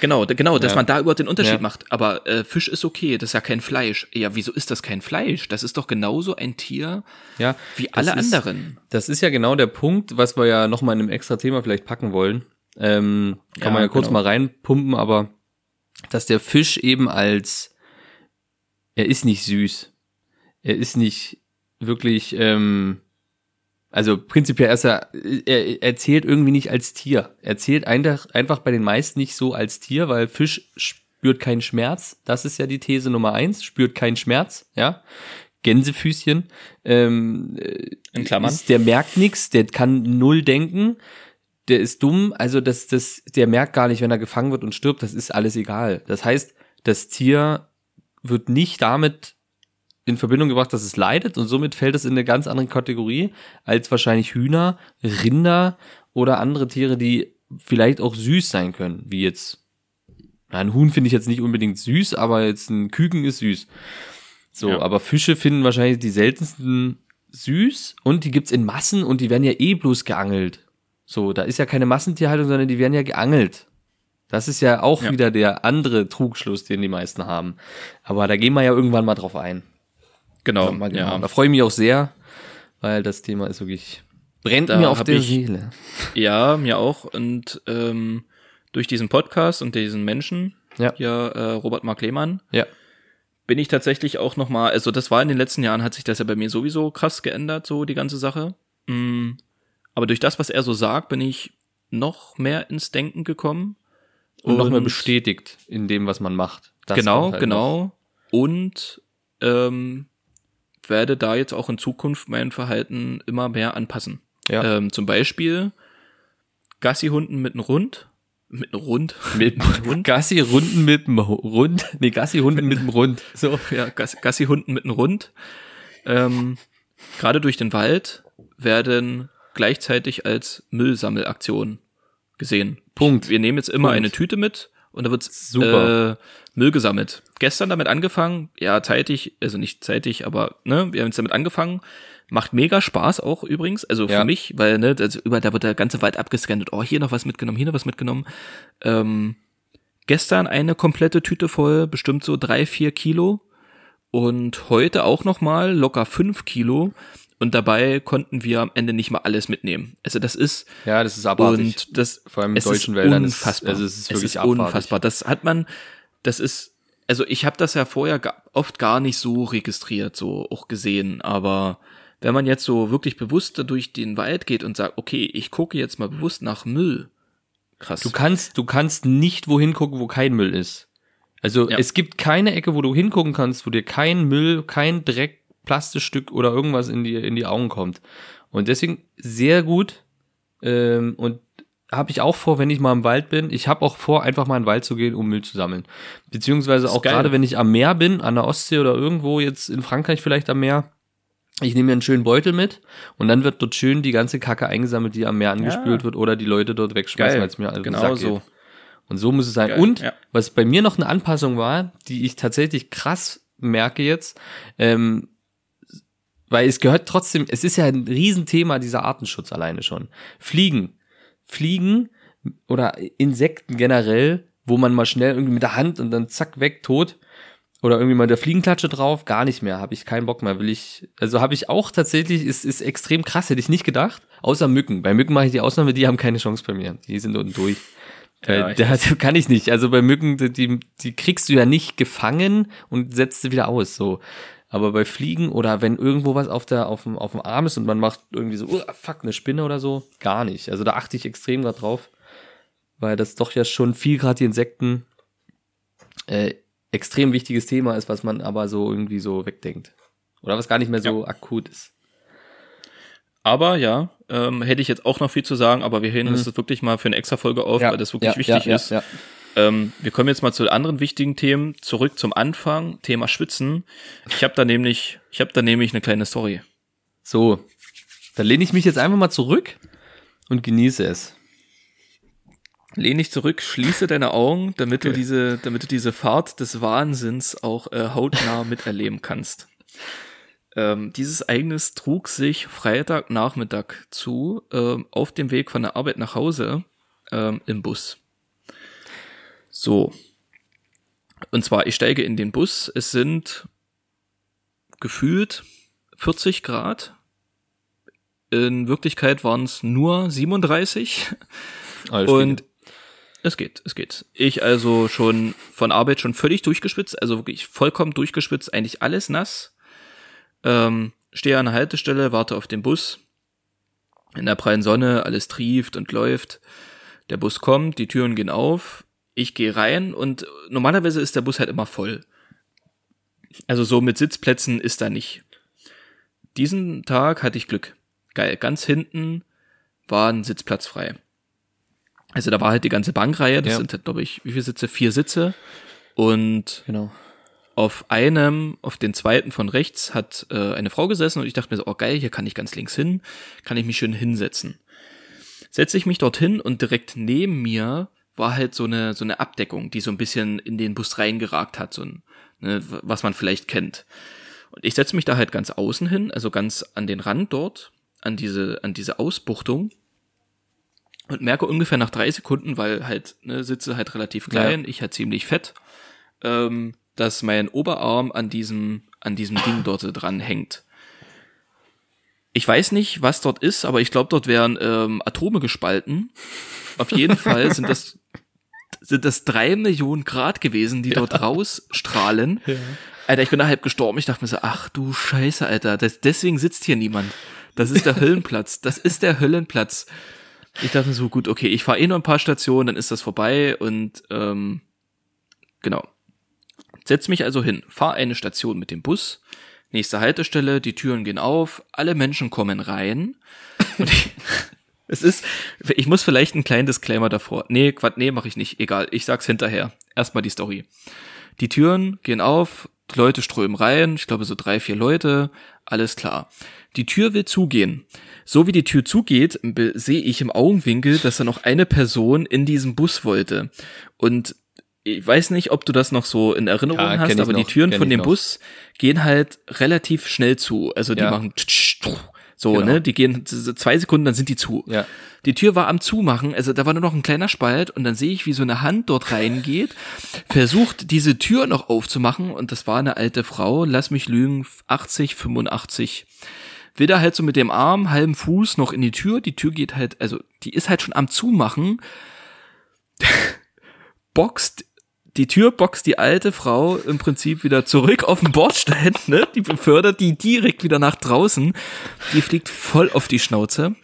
Genau, genau, dass Ja. man da überhaupt den Unterschied Ja. macht. Aber äh, Fisch ist okay, das ist ja kein Fleisch. Ja, wieso ist das kein Fleisch? Das ist doch genauso ein Tier Ja, wie das alle ist, anderen. Das ist ja genau der Punkt, was wir ja nochmal in einem extra Thema vielleicht packen wollen. Ähm, kann man ja kurz genau. mal reinpumpen, aber dass der Fisch eben als, er ist nicht süß. Er ist nicht wirklich, ähm, also prinzipiell ist er, er, er zählt irgendwie nicht als Tier. Er zählt einfach, einfach bei den meisten nicht so als Tier, weil Fisch spürt keinen Schmerz. Das ist ja die These Nummer eins, spürt keinen Schmerz, ja. Gänsefüßchen. Ähm, In Klammern. ist, der merkt nichts, der kann null denken, der ist dumm, also das, das, der merkt gar nicht, wenn er gefangen wird und stirbt, das ist alles egal. Das heißt, das Tier wird nicht damit in Verbindung gebracht, dass es leidet und somit fällt es in eine ganz andere Kategorie als wahrscheinlich Hühner, Rinder oder andere Tiere, die vielleicht auch süß sein können, wie jetzt na, ein Huhn finde ich jetzt nicht unbedingt süß, aber jetzt ein Küken ist süß. So, Ja. aber Fische finden wahrscheinlich die seltensten süß und die gibt's in Massen und die werden ja eh bloß geangelt. So, da ist ja keine Massentierhaltung, sondern die werden ja geangelt. Das ist ja auch Ja. wieder der andere Trugschluss, den die meisten haben. Aber da gehen wir ja irgendwann mal drauf ein. Genau, Mal genau. ja. Da freue ich mich auch sehr, weil das Thema ist wirklich brennt Da mir auf der ich- Seele. Ja, mir auch. Und ähm, durch diesen Podcast und diesen Menschen, Ja. ja, äh, Robert Mark Lehmann, Ja. bin ich tatsächlich auch noch mal, also das war in den letzten Jahren, hat sich das ja bei mir sowieso krass geändert, so die ganze Sache. Mm, Aber durch das, was er so sagt, bin ich noch mehr ins Denken gekommen. Und, noch mehr bestätigt in dem, was man macht. Das genau, halt noch. genau. Und ähm, werde da jetzt auch in Zukunft mein Verhalten immer mehr anpassen. Ja. Ähm, zum Beispiel Gassi-Hunden mit einem Rund. Mit einem Rund. Mit Hund? Gassi-Runden mit dem Rund. Nee, Gassi-Hunden mit dem Rund. So, ja, Gas Gassi-Hunden mit einem Rund. Ähm, Gerade durch den Wald werden gleichzeitig als Müllsammelaktion gesehen. Punkt. Wir nehmen jetzt immer Punkt. eine Tüte mit und da wird Super. Äh, Müll gesammelt. Gestern damit angefangen, ja, zeitig, also nicht zeitig, aber ne, wir haben jetzt damit angefangen. Macht mega Spaß auch übrigens, also Ja. für mich, weil ne, also über da wird der ganze Wald abgescannt. Oh, hier noch was mitgenommen, hier noch was mitgenommen. Ähm, gestern eine komplette Tüte voll, bestimmt so drei, vier Kilo. Und heute auch noch mal locker fünf Kilo. Und dabei konnten wir am Ende nicht mal alles mitnehmen. Also das ist Ja, das ist abartig. und das Vor allem in deutschen ist Wäldern ist- unfassbar. also es ist wirklich es ist abartig. unfassbar. Das hat man, das ist also ich habe das ja vorher oft gar nicht so registriert, so auch gesehen, aber wenn man jetzt so wirklich bewusst durch den Wald geht und sagt, okay, ich gucke jetzt mal bewusst nach Müll. Krass. Du kannst, du kannst nicht wohin gucken, wo kein Müll ist. Also Ja. es gibt keine Ecke, wo du hingucken kannst, wo dir kein Müll, kein Dreck, Plastikstück oder irgendwas in die, in die Augen kommt. Und deswegen sehr gut. Ähm, und habe ich auch vor, wenn ich mal im Wald bin. Ich habe auch vor, einfach mal in den Wald zu gehen, um Müll zu sammeln. Beziehungsweise auch gerade, wenn ich am Meer bin, an der Ostsee oder irgendwo jetzt in Frankreich vielleicht am Meer. Ich nehme mir einen schönen Beutel mit und dann wird dort schön die ganze Kacke eingesammelt, die am Meer angespült wird oder die Leute dort wegschmeißen, weil es mir den genau so. Und so muss es sein. Geil, und ja. was bei mir noch eine Anpassung war, die ich tatsächlich krass merke jetzt, ähm, weil es gehört trotzdem, es ist ja ein Riesenthema, dieser Artenschutz alleine schon. Fliegen. Fliegen oder Insekten generell, wo man mal schnell irgendwie mit der Hand und dann zack, weg, tot. Oder irgendwie mal der Fliegenklatsche drauf, gar nicht mehr, habe ich keinen Bock mehr, will ich, also habe ich auch tatsächlich, ist, ist extrem krass, hätte ich nicht gedacht, außer Mücken. Bei Mücken mache ich die Ausnahme, die haben keine Chance bei mir, die sind unten durch. Ja, äh, der, kann ich nicht. Also bei Mücken, die- die, die kriegst du ja nicht gefangen und setzt sie wieder aus. So. Aber bei Fliegen oder wenn irgendwo was auf der auf dem, auf dem Arm ist und man macht irgendwie so, oh, fuck, eine Spinne oder so, gar nicht. Also da achte ich extrem grad drauf, weil das doch ja schon viel gerade die Insekten äh, extrem wichtiges Thema ist, was man aber so irgendwie so wegdenkt. Oder was gar nicht mehr so akut ist. Aber ja, ähm, hätte ich jetzt auch noch viel zu sagen, aber wir heben uns das wirklich mal für eine extra Folge auf, weil das wirklich wichtig ist. Ähm, wir kommen jetzt mal zu anderen wichtigen Themen. Zurück zum Anfang, Thema Schwitzen. Ich habe da nämlich, ich habe da nämlich eine kleine Story. So, dann lehne ich mich jetzt einfach mal zurück und genieße es. Lehn dich zurück, schließe deine Augen, damit du diese, damit du diese Fahrt des Wahnsinns auch äh, hautnah miterleben kannst. Ähm, dieses Ereignis trug sich Freitagnachmittag zu, ähm, auf dem Weg von der Arbeit nach Hause ähm, im Bus. So. Und zwar, ich steige in den Bus. Es sind gefühlt 40 Grad. In Wirklichkeit waren es nur 37. Alles Und es geht, es geht. Ich also schon von Arbeit schon völlig durchgespitzt, also wirklich vollkommen durchgespitzt, eigentlich alles nass. Ähm, stehe an der Haltestelle, warte auf den Bus. In der prallen Sonne, alles trieft und läuft. Der Bus kommt, die Türen gehen auf. Ich gehe rein und normalerweise ist der Bus halt immer voll. Also so mit Sitzplätzen ist da nicht. Diesen Tag hatte ich Glück. Geil, ganz hinten war ein Sitzplatz frei. Also da war halt die ganze Bankreihe, das Ja. sind halt, glaube ich, wie viele Sitze? Vier Sitze. Und Genau. auf einem, auf den zweiten von rechts hat äh, eine Frau gesessen und ich dachte mir so, oh geil, hier kann ich ganz links hin, kann ich mich schön hinsetzen. Setze ich mich dorthin und direkt neben mir war halt so eine, so eine Abdeckung, die so ein bisschen in den Bus reingeragt hat, so ein, ne, was man vielleicht kennt. Und ich setze mich da halt ganz außen hin, also ganz an den Rand dort, an diese, an diese Ausbuchtung und merke ungefähr nach drei Sekunden, weil halt, ne, sitze halt relativ klein, ich halt ziemlich fett, ähm, dass mein Oberarm an diesem, an diesem Ding dort dran hängt. Ich weiß nicht, was dort ist, aber ich glaube, dort wären ähm, Atome gespalten. Auf jeden Fall sind das, sind das drei Millionen Grad gewesen, die dort rausstrahlen. Alter, ich bin da halb gestorben. Ich dachte mir so, ach du Scheiße, Alter, das, deswegen sitzt hier niemand. Das ist der Höllenplatz. Das ist der Höllenplatz. Ich dachte so, gut, okay, ich fahre eh noch ein paar Stationen, dann ist das vorbei und ähm, genau. Setz mich also hin, fahr eine Station mit dem Bus, nächste Haltestelle, die Türen gehen auf, alle Menschen kommen rein. Und ich, es ist, ich muss vielleicht einen kleinen Disclaimer davor. Nee, Quatsch, nee, mache ich nicht. Egal, ich sag's hinterher. Erstmal die Story. Die Türen gehen auf, die Leute strömen rein, ich glaube so drei, vier Leute, alles klar. Die Tür will zugehen. So wie die Tür zugeht, sehe ich im Augenwinkel, dass da noch eine Person in diesem Bus wollte. Und ich weiß nicht, ob du das noch so in Erinnerung Ja, hast, aber die noch, Türen kenn von dem noch. Bus gehen halt relativ schnell zu. Also die Ja. machen so, Genau. ne? Die gehen zwei Sekunden, dann sind die zu. Ja. Die Tür war am Zumachen, also da war nur noch ein kleiner Spalt und dann sehe ich, wie so eine Hand dort reingeht, versucht diese Tür noch aufzumachen und das war eine alte Frau, lass mich lügen, 80, 85. Will da halt so mit dem Arm, halben Fuß noch in die Tür, die Tür geht halt, also die ist halt schon am Zumachen, boxt die Tür boxt die alte Frau im Prinzip wieder zurück auf den Bordstein, ne? Die befördert die direkt wieder nach draußen. Die fliegt voll auf die Schnauze.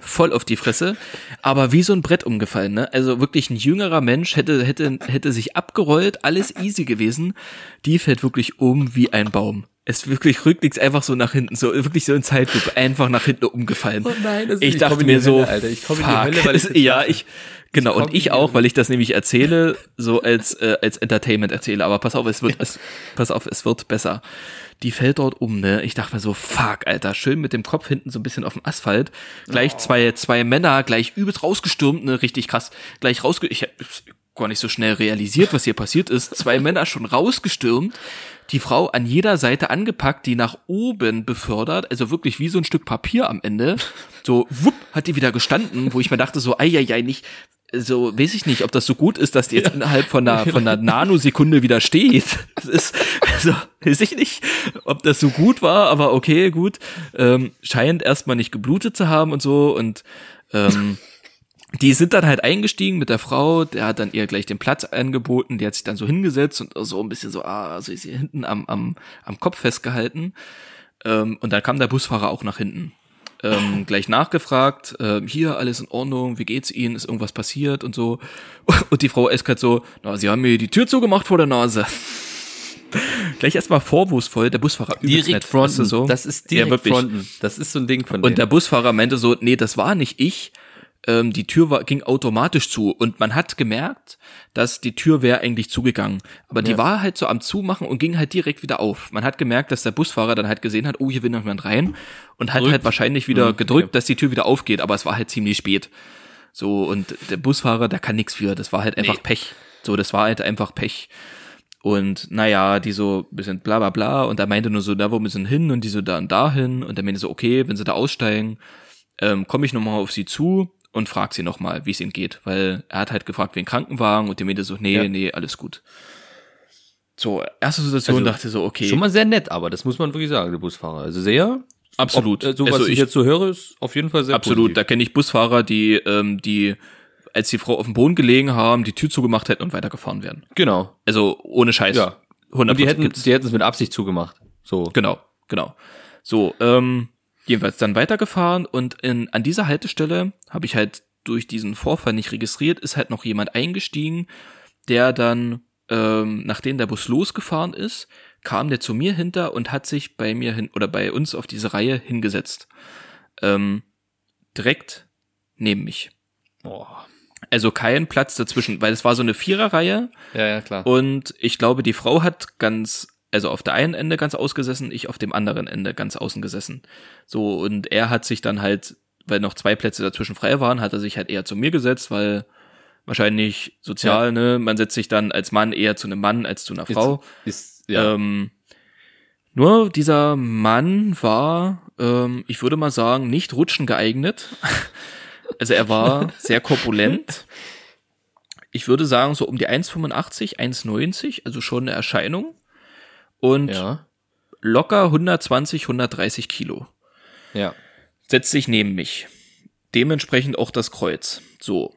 Voll auf die Fresse, aber wie so ein Brett umgefallen, ne? Also wirklich ein jüngerer Mensch hätte, hätte, hätte sich abgerollt, alles easy gewesen. Die fällt wirklich um wie ein Baum. Es wirklich rücklings einfach so nach hinten, so wirklich so in Zeitlupe, einfach nach hinten umgefallen. Oh nein, das ist- ich ich dachte die mir so, Hölle, Alter. Ich komm in die. Hölle, weil ich ja, ich, genau, komm und ich auch, weil ich das nämlich erzähle, so als, äh, als Entertainment erzähle, aber pass auf, es wird, es, pass auf, es wird besser. Die fällt dort um, ne? Ich dachte mir so, fuck, Alter, schön mit dem Kopf hinten so ein bisschen auf dem Asphalt. Gleich Oh. zwei, zwei Männer, gleich übelst rausgestürmt, ne? Richtig krass. Gleich rausge, ich hab gar nicht so schnell realisiert, was hier passiert ist. Zwei Männer schon rausgestürmt. Die Frau an jeder Seite angepackt, die nach oben befördert, also wirklich wie so ein Stück Papier am Ende. So, wupp, hat die wieder gestanden, wo ich mir dachte so, ei, ei, ei, nicht, so, weiß ich nicht, ob das so gut ist, dass die jetzt innerhalb von einer, von einer Nanosekunde wieder steht. Das ist, also, weiß ich nicht, ob das so gut war, aber okay, gut. Ähm, scheint erstmal nicht geblutet zu haben und so und, ähm, die sind dann halt eingestiegen mit der Frau, der hat dann ihr gleich den Platz angeboten, die hat sich dann so hingesetzt und so ein bisschen so, ah, so ist sie hinten am, am, am Kopf festgehalten. Ähm, und dann kam der Busfahrer auch nach hinten. Ähm, gleich nachgefragt, ähm, hier, alles in Ordnung, wie geht's Ihnen, ist irgendwas passiert und so. Und die Frau eiskalt so, na, Sie haben mir die Tür zugemacht vor der Nase. gleich erstmal vorwurfsvoll, der Busfahrer Direkt nett, fronten. so. Das ist Ja, direkt wirklich. fronten. Das ist so ein Ding von Und der denen. Busfahrer meinte so, nee, das war nicht ich. Ähm, die Tür war, ging automatisch zu und man hat gemerkt, dass die Tür wäre eigentlich zugegangen. Aber die Ja. war halt so am Zumachen und ging halt direkt wieder auf. Man hat gemerkt, dass der Busfahrer dann halt gesehen hat, oh, hier will noch jemand rein und hat Drückt. halt wahrscheinlich wieder Mhm, gedrückt, dass die Tür wieder aufgeht, aber es war halt ziemlich spät. So, und der Busfahrer, der kann nichts für. Das war halt einfach Nee. Pech. So, das war halt einfach Pech. Und naja, die so ein bisschen bla bla bla und er meinte nur so, da wo müssen hin und die so da und dahin und er meinte so, okay, wenn sie da aussteigen, ähm, komme ich nochmal auf sie zu und frag sie nochmal, wie es ihnen geht, weil er hat halt gefragt, wen Krankenwagen und die meinte so, nee, Ja. nee, alles gut. So, erste Situation Also, dachte so, okay, Schon mal sehr nett, aber das muss man wirklich sagen, der Busfahrer. Also sehr. absolut. Ob, äh, so was also ich, ich, jetzt so höre, ist auf jeden Fall sehr absolut, da positiv. kenne ich Busfahrer, die, ähm, die, als die Frau auf dem Boden gelegen haben, die Tür zugemacht hätten und weitergefahren wären. Genau. Also ohne Scheiß. Ja. 100 Und die hätten, gibt's. die hätten es mit Absicht zugemacht. So. Genau, genau. So, ähm, jedenfalls dann weitergefahren und in, an dieser Haltestelle habe ich halt durch diesen Vorfall nicht registriert, ist halt noch jemand eingestiegen, der dann, ähm, nachdem der Bus losgefahren ist, kam der zu mir hinter und hat sich bei mir hin oder bei uns auf diese Reihe hingesetzt. Ähm, direkt neben mich. Boah. Also kein Platz dazwischen, weil es war so eine Viererreihe Ja, ja, klar. und ich glaube, die Frau hat ganz, also auf der einen Ende ganz ausgesessen, ich auf dem anderen Ende ganz außen gesessen. So, und er hat sich dann halt, weil noch zwei Plätze dazwischen frei waren, hat er sich halt eher zu mir gesetzt, weil wahrscheinlich sozial, Ja. ne, man setzt sich dann als Mann eher zu einem Mann als zu einer Frau. Ist, ja. Ähm, nur dieser Mann war, ähm, ich würde mal sagen, nicht rutschen geeignet. Also er war sehr korpulent. Ich würde sagen, so um die 1,85, 1,90, also schon eine Erscheinung. Und ja. locker 120, 130 Kilo. Ja. Setzt sich neben mich. Dementsprechend auch das Kreuz. So.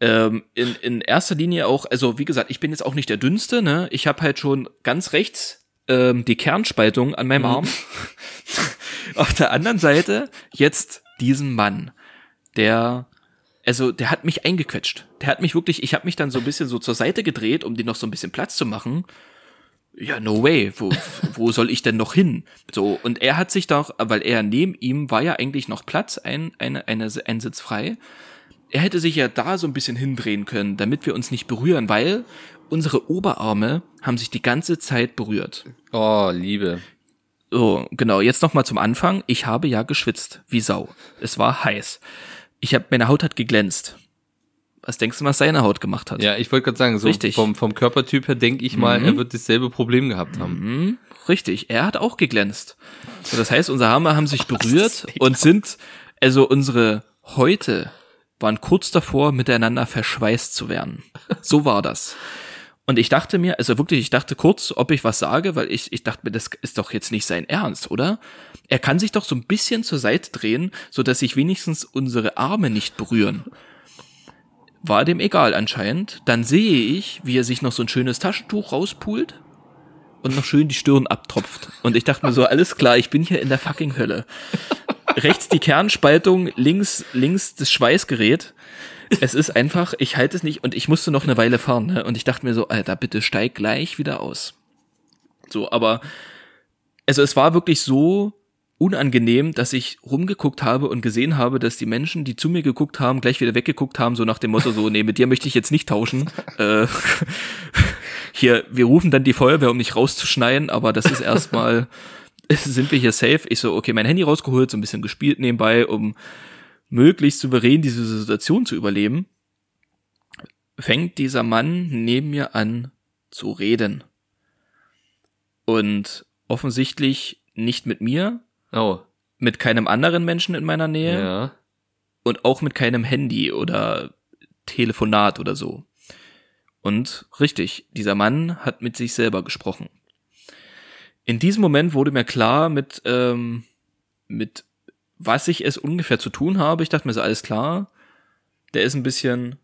Ähm, in, in erster Linie auch, also wie gesagt, ich bin jetzt auch nicht der Dünnste, ne? Ich habe halt schon ganz rechts ähm, die Kernspaltung an meinem Arm. Auf der anderen Seite jetzt diesen Mann, der also der hat mich eingequetscht. Der hat mich wirklich, ich habe mich dann so ein bisschen so zur Seite gedreht, um dir noch so ein bisschen Platz zu machen. Ja, no way. Wo, wo soll ich denn noch hin? So, und er hat sich doch, weil er neben ihm war ja eigentlich noch Platz, ein, eine, eine, ein Sitz frei. Er hätte sich ja da so ein bisschen hindrehen können, damit wir uns nicht berühren, weil unsere Oberarme haben sich die ganze Zeit berührt. Oh, Liebe. So, genau, jetzt nochmal zum Anfang. Ich habe ja geschwitzt, wie Sau. Es war heiß. Ich habe, meine Haut hat geglänzt. Was denkst du, was seine Haut gemacht hat? Ja, ich wollte gerade sagen, so Richtig. vom, vom Körpertyp her denke ich mal, Mhm. er wird dasselbe Problem gehabt haben. Hm, richtig, er hat auch geglänzt. So, das heißt, unsere Arme haben sich berührt und sind, also unsere Häute waren kurz davor, miteinander verschweißt zu werden. So war das. Und ich dachte mir, also wirklich, ich dachte kurz, ob ich was sage, weil ich, ich dachte mir, das ist doch jetzt nicht sein Ernst, oder? Er kann sich doch so ein bisschen zur Seite drehen, so dass sich wenigstens unsere Arme nicht berühren. War dem egal anscheinend. Dann sehe ich, wie er sich noch so ein schönes Taschentuch rauspult und noch schön die Stirn abtropft. Und ich dachte mir so, alles klar, ich bin hier in der fucking Hölle. Rechts die Kernspaltung, links, links das Schweißgerät. Es ist einfach, ich halte es nicht und ich musste noch eine Weile fahren. Ne? Und ich dachte mir so, Alter, bitte steig gleich wieder aus. So, aber also es war wirklich so unangenehm, dass ich rumgeguckt habe und gesehen habe, dass die Menschen, die zu mir geguckt haben, gleich wieder weggeguckt haben, so nach dem Motto so, nee, mit dir möchte ich jetzt nicht tauschen. äh, hier, wir rufen dann die Feuerwehr, um nicht rauszuschneien, aber das ist erstmal, sind wir hier safe. Ich so, okay, mein Handy rausgeholt, so ein bisschen gespielt nebenbei, um möglichst souverän diese Situation zu überleben. Fängt dieser Mann neben mir an zu reden. Und offensichtlich nicht mit mir, Oh. mit keinem anderen Menschen in meiner Nähe Ja. und auch mit keinem Handy oder Telefonat oder so. Und richtig, dieser Mann hat mit sich selber gesprochen. In diesem Moment wurde mir klar, mit, ähm, mit was ich es ungefähr zu tun habe. Ich dachte mir so, alles klar, der ist ein bisschen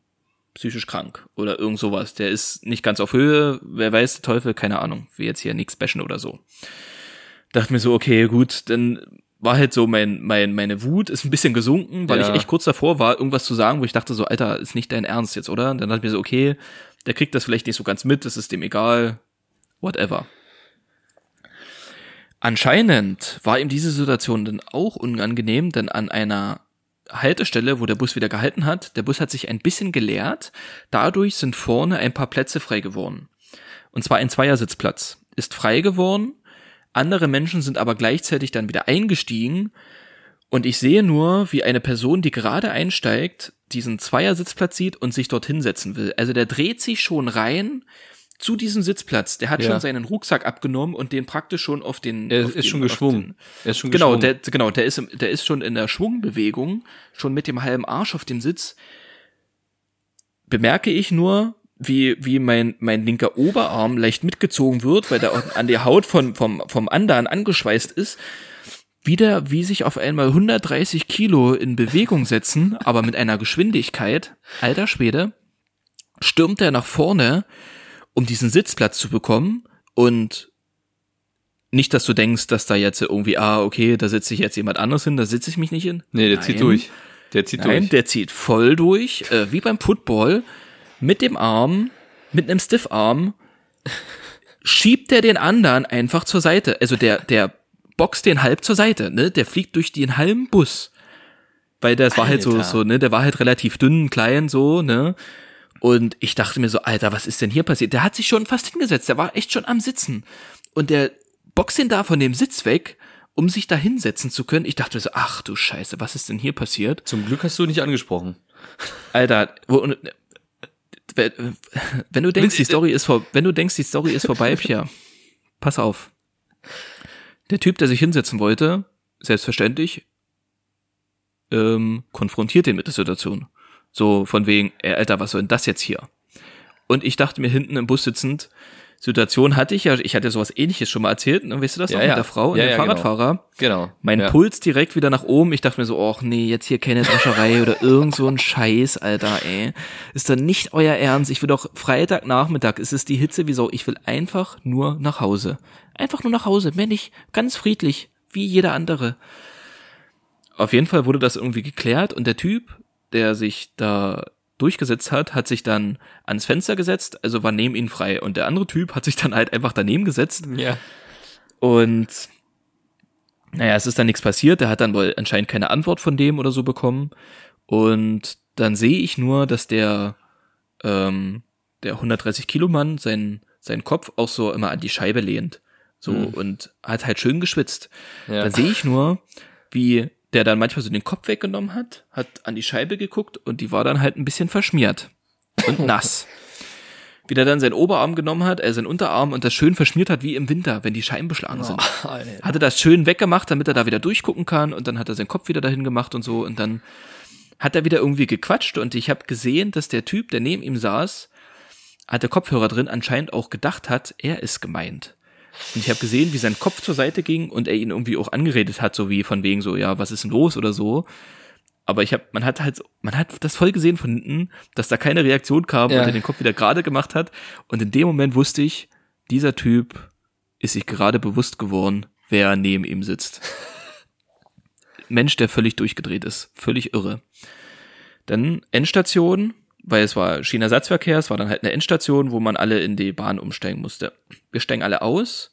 psychisch krank oder irgend sowas. Der ist nicht ganz auf Höhe, wer weiß, der Teufel, keine Ahnung, will jetzt hier nichts bashen oder so. Dachte mir so, okay, gut, dann war halt so mein, mein, meine Wut ist ein bisschen gesunken, weil Ja. ich echt kurz davor war, irgendwas zu sagen, wo ich dachte so, Alter, ist nicht dein Ernst jetzt, oder? Dann dachte ich mir so, okay, der kriegt das vielleicht nicht so ganz mit, das ist dem egal, whatever. Anscheinend war ihm diese Situation dann auch unangenehm, denn an einer Haltestelle, wo der Bus wieder gehalten hat, der Bus hat sich ein bisschen geleert, dadurch sind vorne ein paar Plätze frei geworden. Und zwar ein Zweiersitzplatz ist frei geworden, andere Menschen sind aber gleichzeitig dann wieder eingestiegen und ich sehe nur, wie eine Person, die gerade einsteigt, diesen Zweiersitzplatz sieht und sich dorthin setzen will. Also der dreht sich schon rein zu diesem Sitzplatz. Der hat Ja. schon seinen Rucksack abgenommen und den praktisch schon auf den. Er auf ist den, schon geschwungen. Den, Er ist schon genau, geschwungen. der, genau, der ist, im- der ist schon in der Schwungbewegung, schon mit dem halben Arsch auf dem Sitz. Bemerke ich nur, wie, wie mein, mein linker Oberarm leicht mitgezogen wird, weil der an die Haut von, vom, vom anderen angeschweißt ist. Wieder, wie sich auf einmal 130 Kilo in Bewegung setzen, aber mit einer Geschwindigkeit, alter Schwede, stürmt er nach vorne, um diesen Sitzplatz zu bekommen und nicht, dass du denkst, dass da jetzt irgendwie, ah, okay, da sitze ich jetzt jemand anders hin, da sitze ich mich nicht hin. Nee, der zieht Nein. durch. Der zieht Nein, durch. der zieht voll durch, äh, wie beim Football, mit dem Arm, mit einem Stiffarm, schiebt er den anderen einfach zur Seite. Also der, der boxt den halb zur Seite, ne? Der fliegt durch den halben Bus. Weil das war halt so, Alter. so, ne? Der war halt relativ dünn, klein, so, ne? Und ich dachte mir so, Alter, was ist denn hier passiert? Der hat sich schon fast hingesetzt, der war echt schon am Sitzen. Und der boxt ihn da von dem Sitz weg, um sich da hinsetzen zu können. Ich dachte mir so, ach du Scheiße, was ist denn hier passiert? Zum Glück hast du nicht angesprochen. Alter, äh, wenn du denkst, die Story ist vor, wenn du denkst, die Story ist vorbei, Pia, pass auf. Der Typ, der sich hinsetzen wollte, selbstverständlich, ähm, konfrontiert den mit der Situation. So von wegen, ey, Alter, was soll denn das jetzt hier? Und ich dachte mir hinten im Bus sitzend, Situation hatte ich ja, ich hatte sowas ähnliches schon mal erzählt, ne, weißt du das Ja, noch, ja. mit der Frau und Ja, dem ja, genau. Fahrradfahrer? Genau. Mein ja. Puls direkt wieder nach oben. Ich dachte mir so, ach nee, jetzt hier keine Wäscherei oder irgend so ein Scheiß, Alter, ey. Ist doch nicht euer Ernst. Ich will doch Freitagnachmittag, es ist die Hitze wie so. Ich will einfach nur nach Hause. Einfach nur nach Hause. Mehr nicht. Ganz friedlich. Wie jeder andere. Auf jeden Fall wurde das irgendwie geklärt und der Typ, der sich da durchgesetzt hat, hat sich dann ans Fenster gesetzt, also war neben ihn frei. Und der andere Typ hat sich dann halt einfach daneben gesetzt Ja. und naja, es ist dann nichts passiert. Der hat dann wohl anscheinend keine Antwort von dem oder so bekommen. Und dann sehe ich nur, dass der, ähm, der 130 Kilo Mann seinen, seinen Kopf auch so immer an die Scheibe lehnt. So, und hat halt schön geschwitzt. Ja. Dann sehe ich nur, wie der dann manchmal so den Kopf weggenommen hat, hat an die Scheibe geguckt und die war dann halt ein bisschen verschmiert und nass. Wie der dann seinen Oberarm genommen hat, äh, seinen Unterarm und das schön verschmiert hat wie im Winter, wenn die Scheiben beschlagen sind. Hatte das schön weggemacht, damit er da wieder durchgucken kann und dann hat er seinen Kopf wieder dahin gemacht und so und dann hat er wieder irgendwie gequatscht und ich habe gesehen, dass der Typ, der neben ihm saß, hatte Kopfhörer drin, anscheinend auch gedacht hat, er ist gemeint. Und ich habe gesehen, wie sein Kopf zur Seite ging und er ihn irgendwie auch angeredet hat, so wie von wegen so, ja, was ist denn los oder so. aber ich habe, man hat halt, man hat das voll gesehen von hinten, dass da keine Reaktion kam Ja. und er den Kopf wieder gerade gemacht hat. Und in dem Moment wusste ich, dieser Typ ist sich gerade bewusst geworden, wer neben ihm sitzt. Mensch, der völlig durchgedreht ist, völlig irre. Dann Endstation, weil es war Schienenersatzverkehr, es war dann halt eine Endstation, wo man alle in die Bahn umsteigen musste. Wir steigen alle aus.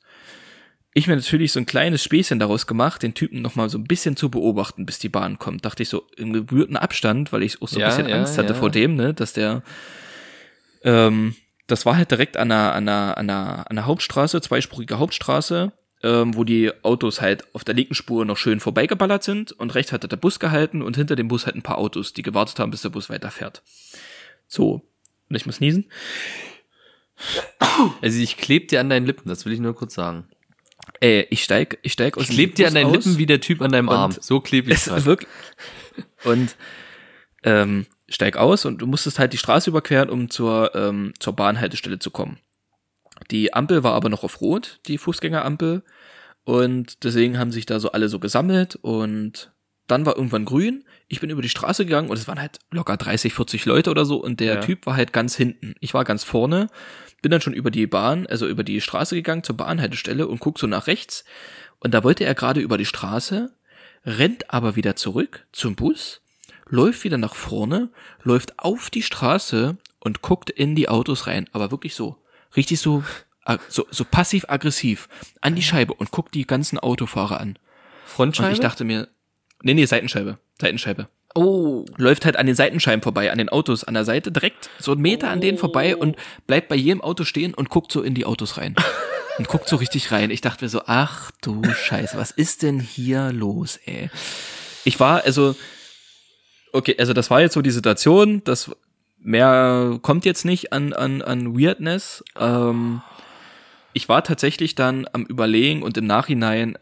Ich mir natürlich so ein kleines Späßchen daraus gemacht, den Typen noch mal so ein bisschen zu beobachten, bis die Bahn kommt. Dachte ich so im gebührten Abstand, weil ich auch so ein Ja, bisschen ja, Angst hatte ja. vor dem, ne, dass der ähm, das war halt direkt an der, an der, an der, an der Hauptstraße, zweispurige Hauptstraße, ähm, wo die Autos halt auf der linken Spur noch schön vorbeigeballert sind und rechts hat der Bus gehalten und hinter dem Bus halt ein paar Autos, die gewartet haben, bis der Bus weiterfährt. So. Und ich muss niesen. Also ich kleb dir an deinen Lippen, das will ich nur kurz sagen. Ey, ich steig, ich steig aus Ich kleb dir an deinen. Lippen wie der Typ an deinem Arm. So kleb ich Es dran. wirklich. Und ähm, steig aus und du musstest halt die Straße überqueren, um zur, ähm, zur Bahnhaltestelle zu kommen. Die Ampel war aber noch auf Rot, die Fußgängerampel. Und deswegen haben sich da so alle so gesammelt und dann war irgendwann grün. Ich bin über die Straße gegangen und es waren halt locker 30, 40 Leute oder so und der Ja. Typ war halt ganz hinten. Ich war ganz vorne, bin dann schon über die Bahn, also über die Straße gegangen zur Bahnhaltestelle und guck so nach rechts und da wollte er gerade über die Straße, rennt aber wieder zurück zum Bus, läuft wieder nach vorne, läuft auf die Straße und guckt in die Autos rein, aber wirklich so, richtig so, so, so passiv-aggressiv an die Scheibe und guckt die ganzen Autofahrer an. Frontscheibe? Und ich dachte mir, nee, nee, Seitenscheibe, Seitenscheibe. oh, Läuft halt an den Seitenscheiben vorbei, an den Autos an der Seite, direkt so einen Meter an denen vorbei und bleibt bei jedem Auto stehen und guckt so in die Autos rein. Und guckt so richtig rein. Ich dachte mir so, ach du Scheiße, was ist denn hier los, ey? Ich war, also, okay, also das war jetzt so die Situation, das mehr kommt jetzt nicht an, an, an Weirdness. Ähm, ich war tatsächlich dann am Überlegen und im Nachhinein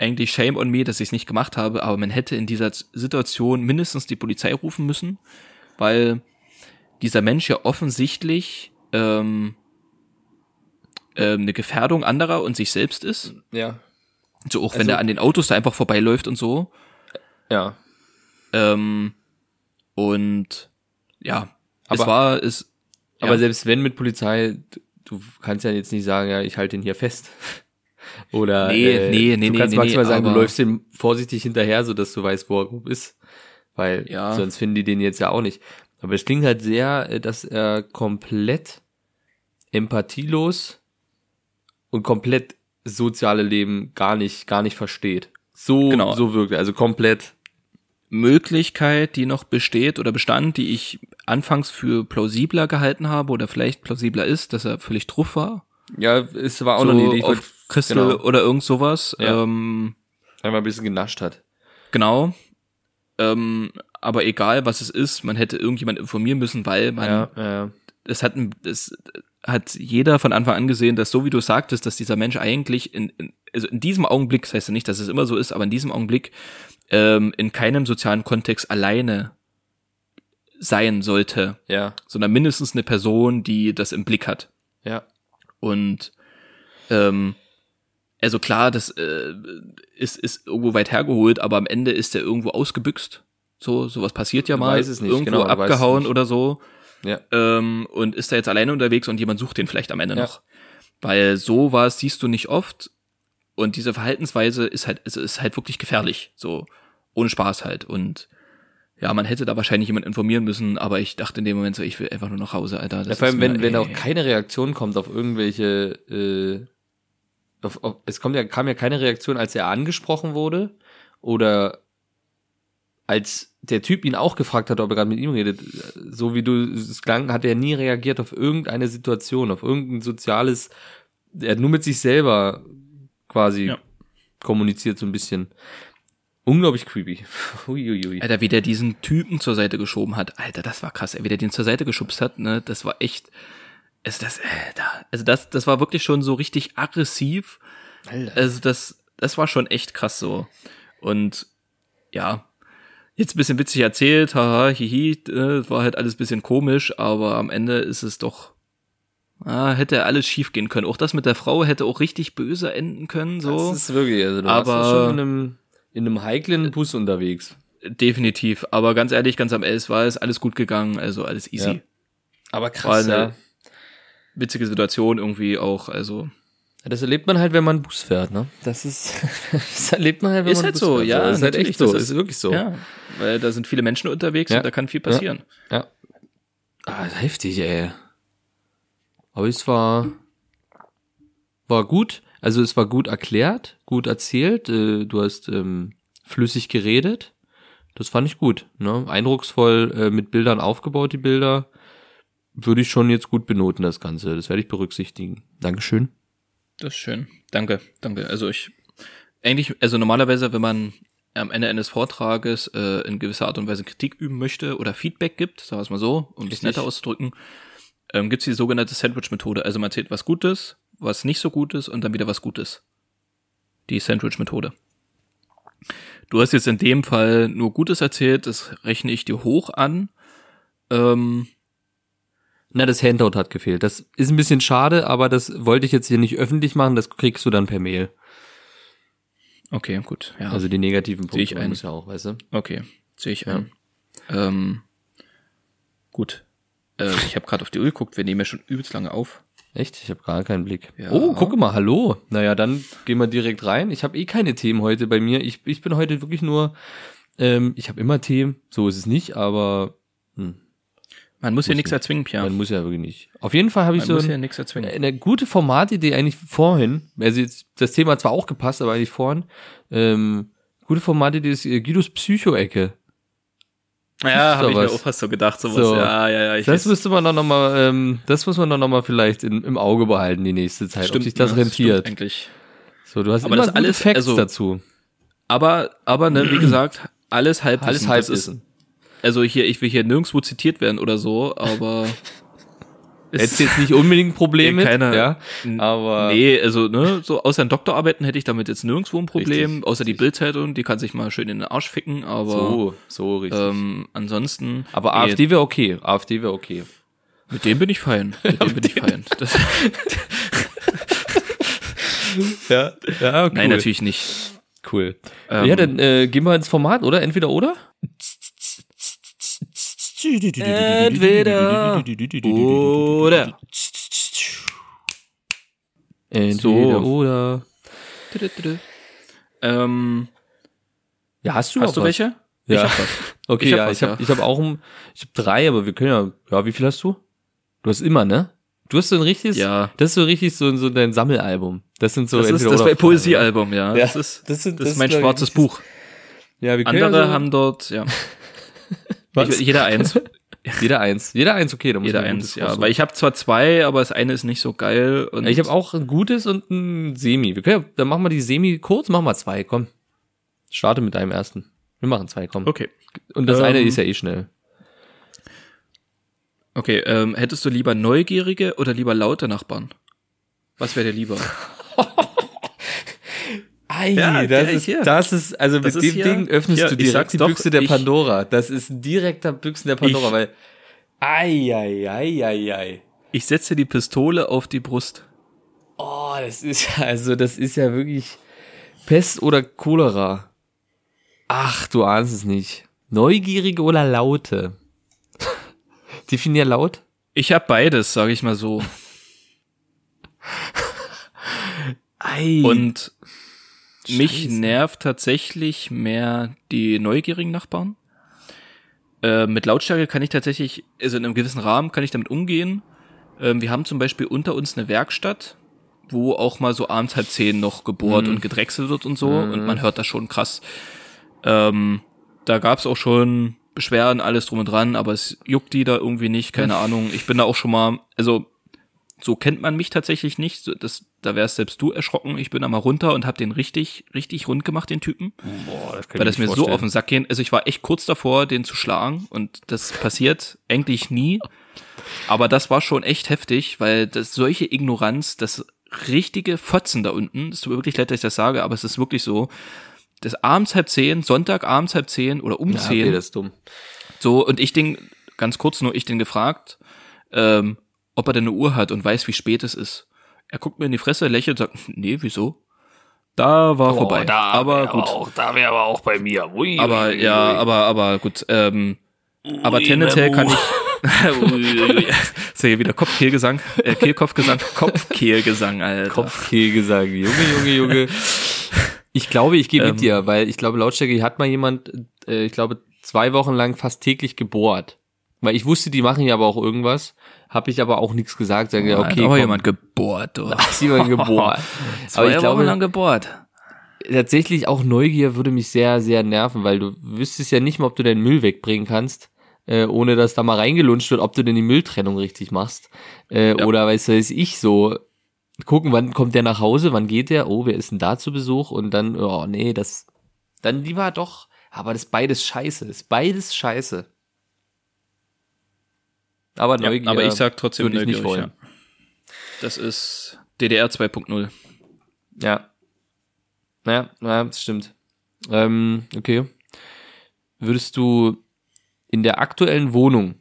eigentlich shame on me, dass ich es nicht gemacht habe, aber man hätte in dieser Situation mindestens die Polizei rufen müssen, weil dieser Mensch ja offensichtlich ähm, ähm, eine Gefährdung anderer und sich selbst ist. ja, So auch wenn Also- er an den Autos da einfach vorbeiläuft und so. ja. Ähm, und ja, es Aber- war es. Aber ja. selbst wenn mit Polizei, du- du kannst ja jetzt nicht sagen, ja, ich halte ihn hier fest. Oder Nee, äh, nee, nee, du nee, kannst nee, maximal nee, sagen, du läufst ihm vorsichtig hinterher, so dass du weißt, wo er grob ist. Weil Ja. sonst finden die den jetzt ja auch nicht. Aber es klingt halt sehr, äh, dass er komplett empathielos und komplett soziale Leben gar nicht, gar nicht versteht. So, Genau. so wirkt er. Also komplett. Möglichkeit, die noch besteht oder bestand, die ich anfangs für plausibler gehalten habe oder vielleicht plausibler ist, dass er völlig truff war. Ja, es war auch so noch eine Idee. Ich wollte Crystal genau. oder irgend sowas. Ja. Ähm, einmal ein bisschen genascht hat. genau. Ähm, aber egal, was es ist, man hätte irgendjemand informieren müssen, weil man, Ja, ja. es hat, ein- es hat jeder von Anfang an gesehen, dass so wie du sagtest, dass dieser Mensch eigentlich in, in also in diesem Augenblick, das heißt ja nicht, dass es immer so ist, aber in diesem Augenblick ähm, in keinem sozialen Kontext alleine sein sollte, Ja, sondern mindestens eine Person, die das im Blick hat. ja. Und ähm, also klar, das äh, ist, ist irgendwo weit hergeholt, aber am Ende ist er irgendwo ausgebüxt. So, sowas passiert ja mal. weißt es nicht, irgendwo genau, weißt es abgehauen oder so. Ja. Ähm, und ist da jetzt alleine unterwegs und jemand sucht den vielleicht am Ende Ja. noch. Weil sowas siehst du nicht oft. Und diese Verhaltensweise ist halt, also ist halt wirklich gefährlich. So, ohne Spaß halt. Und ja, man hätte da wahrscheinlich jemand informieren müssen, aber ich dachte in dem Moment so, ich will einfach nur nach Hause, Alter. Das Ja, vor allem, ist wenn, mir, wenn ey. auch keine Reaktion kommt auf irgendwelche, äh, auf, auf, es kommt ja, kam ja keine Reaktion, als er angesprochen wurde oder als der Typ ihn auch gefragt hat, ob er gerade mit ihm redet, so wie du es klang, hat er nie reagiert auf irgendeine Situation, auf irgendein soziales, er hat nur mit sich selber quasi Ja. kommuniziert so ein bisschen. Unglaublich creepy. Uiuiui. Alter, wie der diesen Typen zur Seite geschoben hat. Alter, das war krass. Wie der den zur Seite geschubst hat, ne, das war echt, ist das, Alter, also das, das war wirklich schon so richtig aggressiv. Also das, das war schon echt krass so. Und ja, jetzt ein bisschen witzig erzählt, haha, hihi, äh, war halt alles ein bisschen komisch, aber am Ende ist es doch, ah, hätte alles schief gehen können. Auch das mit der Frau hätte auch richtig böse enden können, so. Das ist wirklich, also du Aber- warst schon in einem, in einem heiklen Bus unterwegs. definitiv. Aber ganz ehrlich, ganz am Ende war es alles gut gegangen, also alles easy. Ja. Aber krass, ja. Witzige Situation irgendwie auch, also. Das erlebt man halt, wenn man Bus fährt, ne? Das ist, das erlebt man halt, wenn Ist man halt Bus so, fährt. ja, Das ist halt echt so. das ist- ist wirklich so. Ja, weil da sind viele Menschen unterwegs Ja. und da kann viel passieren. Ja. Ah, heftig, ey. Aber es war, war gut. Also es war gut erklärt, gut erzählt. Äh, Du hast ähm, flüssig geredet. Das fand ich gut. Ne? Eindrucksvoll äh, mit Bildern aufgebaut, die Bilder. Würde ich schon jetzt gut benoten, das Ganze. Das werde ich berücksichtigen. Dankeschön. Das ist schön. Danke, danke. Also ich, eigentlich, also normalerweise, wenn man am Ende eines Vortrages äh, in gewisser Art und Weise Kritik üben möchte oder Feedback gibt, sagen wir es mal so, um es netter auszudrücken, ähm, gibt es die sogenannte Sandwich-Methode. Also man erzählt was Gutes, was nicht so Gutes und dann wieder was Gutes. Die Sandwich-Methode. Du hast jetzt in dem Fall nur Gutes erzählt, das rechne ich dir hoch an. Ähm, Na, das Handout hat gefehlt. Das ist ein bisschen schade, aber das wollte ich jetzt hier nicht öffentlich machen. Das kriegst du dann per Mail. okay, gut. Ja. Also die negativen Sehe ich Punkte. ein. muss ja auch, weißt du? Okay, sehe ich Ja. ein. Ähm, gut. Äh, ich habe gerade auf die Uhr geguckt, wir nehmen ja schon übelst lange auf. Echt? Ich habe gar keinen Blick. Ja. Oh, gucke mal, hallo. Naja, dann gehen wir direkt rein. Ich habe eh keine Themen heute bei mir. Ich, ich bin heute wirklich nur, ähm, ich habe immer Themen, so ist es nicht, aber Man muss hier Muss nichts nicht. erzwingen, Pia. man muss ja wirklich nicht. Auf jeden Fall habe ich Man so muss ein, nichts erzwingen. eine gute Formatidee eigentlich vorhin. Also jetzt, das Thema hat zwar auch gepasst, aber eigentlich vorhin. Ähm, gute Formatidee ist äh, Guidos Psycho-Ecke. ja, habe ich mir auch fast so gedacht, sowas. So. Ja, ja, ja. Ich Das weiß- müsste man dann noch mal, ähm, das muss man dann noch mal vielleicht in, im Auge behalten die nächste Zeit, ob sich das ne, rentiert. stimmt eigentlich. so, du hast Aber immer das gute alles- Facts also- dazu. Aber, aber, ne, wie gesagt, alles Halbwissen. Alles Das Halbwissen. Ist, also hier, ich will hier nirgendwo zitiert werden oder so, aber. Hättest jetzt nicht unbedingt ein Problem Nee, mit, keiner- ja, aber Nee, also, ne, so außer den Doktorarbeiten hätte ich damit jetzt nirgendwo ein Problem, Richtig, außer die Bildzeitung, die kann sich mal schön in den Arsch ficken, aber so, so richtig. ähm, ansonsten. aber nee, AfD wäre okay, AfD wäre okay. Mit dem bin ich fein. Mit dem bin ich fein. Das, Ja, ja, cool. Nein, natürlich nicht. Cool. Ähm, ja, dann äh, gehen wir ins Format, oder? Entweder oder? Entweder oder. Entweder So. oder. Ähm, Ja, hast du hast du was? welche? Ja. Ich hab was. Okay, Ich hab ja, was, ich habe ja. ich hab auch ein, ich habe drei, aber wir können ja, ja, wie viel hast du? Du hast immer, ne? Du hast so ein richtiges, Ja. das ist so richtig so, so dein Sammelalbum. Das sind so Das ist das Poesiealbum, ja. Ja, Das ist, das sind- das das ist mein schwarzes Buch. Ja, wir können Andere ja so, haben dort, ja. Was? Ich, jeder eins. jeder eins, jeder eins, okay, da muss Jeder eins, ja. Weil ich habe zwar zwei, aber das eine ist nicht so geil. Und Ja, ich habe auch ein gutes und ein Semi. Wir können ja, dann machen wir die Semi kurz, machen wir zwei, komm. Starte mit deinem ersten. Wir machen zwei, komm. Okay. Und das Ähm, eine ist ja eh schnell. Okay, ähm, hättest du lieber neugierige oder lieber laute Nachbarn? Was wäre dir lieber? Ei, Ja, das, ist, hier. das ist, also Das mit ist dem hier- Ding öffnest hier, du direkt die doch, Büchse der ich- Pandora. Das ist ein direkter Büchsen der Pandora, Ich- weil, ei, ei, ei, ei, ei. Ich setze die Pistole auf die Brust. Oh, das ist, also, das ist ja wirklich Pest oder Cholera. Ach, du ahnst es nicht. Neugierige oder laute? Definier laut. Ich habe beides, sage ich mal so. Ei. Und mich Scheiße. nervt tatsächlich mehr die neugierigen Nachbarn. Äh, mit Lautstärke kann ich tatsächlich, also in einem gewissen Rahmen kann ich damit umgehen. Ähm, wir haben zum Beispiel unter uns eine Werkstatt, wo auch mal so abends halb zehn noch gebohrt und gedrechselt wird und so. Und man hört das schon krass. Ähm, da gab's auch schon Beschwerden, alles drum und dran, aber es juckt die da irgendwie nicht, keine Ahnung. Ich bin da auch schon mal, also so kennt man mich tatsächlich nicht. Das, da wärst selbst du erschrocken. Ich bin da mal runter und hab den richtig, richtig rund gemacht, den Typen. Boah, das kann Weil das mir so auf den Sack gehen. Also ich war echt kurz davor, den zu schlagen und das passiert eigentlich nie. Aber das war schon echt heftig, weil das solche Ignoranz, das richtige Fotzen da unten, es tut mir wirklich leid, dass ich das sage, aber es ist wirklich so, das abends halb zehn, Sonntag abends halb zehn oder um ja, zehn, okay, das ist dumm. so, und ich den, ganz kurz nur, ich den gefragt, ähm, ob er denn eine Uhr hat und weiß, wie spät es ist. Er guckt mir in die Fresse, lächelt und sagt, nee, wieso? Da war vorbei. da aber gut. Auch, da wäre aber auch bei mir. Ui, aber ui, ja, ui. aber aber gut. Ähm, aber tendenziell kann ich. Ui, Ist ja hier wieder Kopfkehlgesang, äh, Kehlkopfgesang, Kopfkehlgesang, Alter. Kopfkehlgesang. Junge, Junge, Junge. Ich glaube, ich gehe mit Ähm. dir, weil ich glaube, Lautstärke hier hat mal jemand, äh, ich glaube, zwei Wochen lang fast täglich gebohrt. Weil ich wusste, die machen ja aber auch irgendwas, habe ich aber auch nichts gesagt. Sage, Hat okay, aber komm, jemand gebohrt, du. ist jemand gebohrt. Zwei aber ich Wochen glaube, lang gebohrt. tatsächlich auch Neugier würde mich sehr, sehr nerven, weil du wüsstest ja nicht mal, ob du deinen Müll wegbringen kannst, äh, ohne dass da mal reingelunscht wird, ob du denn die Mülltrennung richtig machst. Äh, Ja. Oder weiß weiß ich so, gucken, wann kommt der nach Hause, wann geht der, oh, wer ist denn da zu Besuch? Und dann, oh nee, das, dann lieber doch, aber das ist beides scheiße, ist beides scheiße. Aber Ja, Neugier. aber ich sag trotzdem würde ich nicht wollen. ja. Das ist DDR 2.0. Ja. Ja, ja, das stimmt. Ähm, okay. Würdest du in der aktuellen Wohnung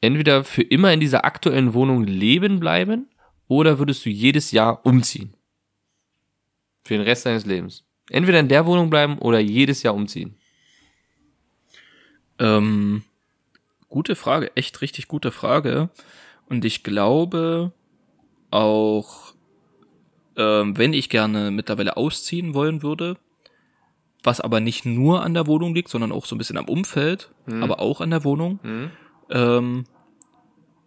entweder für immer in dieser aktuellen Wohnung leben bleiben oder würdest du jedes Jahr umziehen? Für den Rest deines Lebens. Entweder in der Wohnung bleiben oder jedes Jahr umziehen. Ähm, gute Frage, echt richtig gute Frage. Und ich glaube auch, ähm, wenn ich gerne mittlerweile ausziehen wollen würde, was aber nicht nur an der Wohnung liegt, sondern auch so ein bisschen am Umfeld, aber auch an der Wohnung, ähm,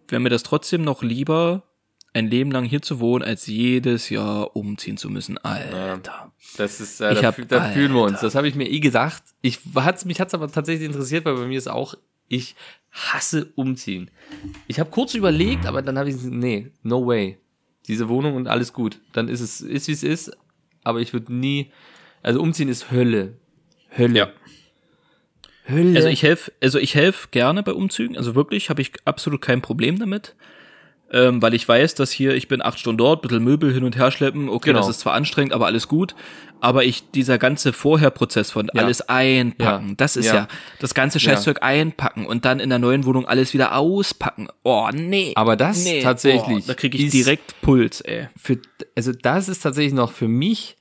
wäre mir das trotzdem noch lieber, ein Leben lang hier zu wohnen, als jedes Jahr umziehen zu müssen. Alter. Das ist, äh, Ich da, hab- da fühlen wir uns. Das habe ich mir eh gesagt. Ich hat's, mich hat's aber tatsächlich interessiert, weil bei mir ist auch, ich hasse umziehen. Ich habe kurz überlegt, aber dann habe ich, nee, no way. Diese Wohnung und alles gut. Dann ist es, ist wie es ist. Aber ich würde nie, also umziehen ist Hölle. Hölle. Ja. Hölle. Also ich helfe, also ich helfe gerne bei Umzügen. Also wirklich habe ich absolut kein Problem damit. Ähm, weil ich weiß, dass hier, ich bin acht Stunden dort, bisschen Möbel hin und her schleppen, okay, Genau. das ist zwar anstrengend, aber alles gut. Aber ich, dieser ganze Vorherprozess von Ja. alles einpacken, Ja. das ist Ja. ja. das ganze Scheißzeug einpacken und dann in der neuen Wohnung alles wieder auspacken. Oh, nee. Aber das nee. tatsächlich Oh, da kriege ich direkt Puls, ey. für, also das ist tatsächlich noch für mich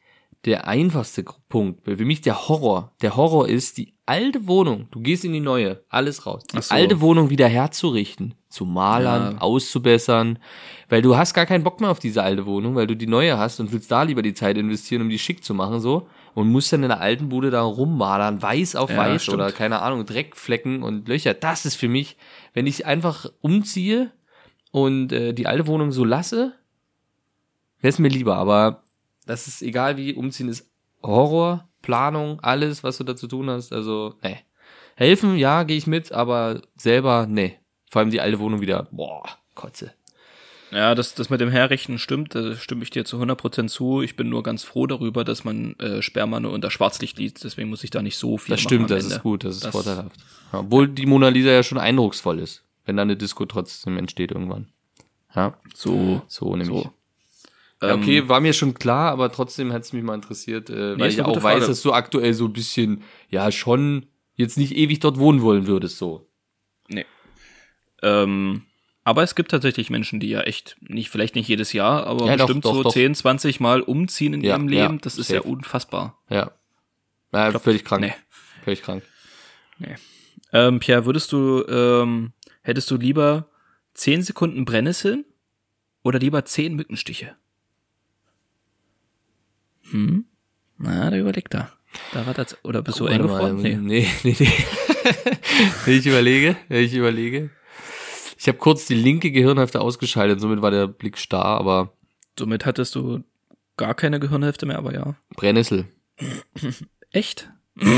der einfachste Punkt. Weil Für mich der Horror. Der Horror ist, die alte Wohnung, du gehst in die neue, alles raus. Die so. alte Wohnung wieder herzurichten, zu malern, Ja. auszubessern, weil du hast gar keinen Bock mehr auf diese alte Wohnung, weil du die neue hast und willst da lieber die Zeit investieren, um die schick zu machen, so. Und musst dann in der alten Bude da rummalern, weiß auf Ja, weiß stimmt. oder keine Ahnung, Dreckflecken und Löcher. Das ist für mich, wenn ich einfach umziehe und äh, die alte Wohnung so lasse, wäre es mir lieber, aber das ist egal wie, umziehen ist Horror, Planung, alles, was du da zu tun hast, also, nee. Helfen, ja, gehe ich mit, aber selber, nee. Vor allem die alte Wohnung wieder, boah, Kotze. Ja, das, das mit dem Herrichten stimmt, da stimme ich dir zu 100% zu. Ich bin nur ganz froh darüber, dass man äh, Sperma nur unter Schwarzlicht liest, deswegen muss ich da nicht so viel Das stimmt, das Ende. ist gut, das ist Das- vorteilhaft. Ja, obwohl die Mona Lisa ja schon eindrucksvoll ist, wenn da eine Disco trotzdem entsteht irgendwann. Ja, So, so nämlich. so. Ja, Ähm, okay, war mir schon klar, aber trotzdem hat es mich mal interessiert, äh, weil ist ich auch weiß, Frage. dass du aktuell so ein bisschen, ja, schon jetzt nicht ewig dort wohnen wollen würdest, so. Nee. Ähm, aber es gibt tatsächlich Menschen, die ja echt nicht, vielleicht nicht jedes Jahr, aber Ja, doch, bestimmt doch, so doch. 10, 20 Mal umziehen in Ja, ihrem ja, Leben. das ist safe. ja unfassbar. Ja. Ja, völlig krank. Nee. Völlig krank. Ähm, Pierre, würdest du, ähm, hättest du lieber 10 Sekunden Brennnesseln oder lieber 10 Mückenstiche? Hm? Na, da überlegt er. Da war das, oder bist du mal, eingefroren? Nee. Nee, nee, nee. ich überlege, ich überlege. Ich habe kurz die linke Gehirnhälfte ausgeschaltet, somit war der Blick starr, aber Somit hattest du gar keine Gehirnhälfte mehr, aber ja. Brennnessel. Echt?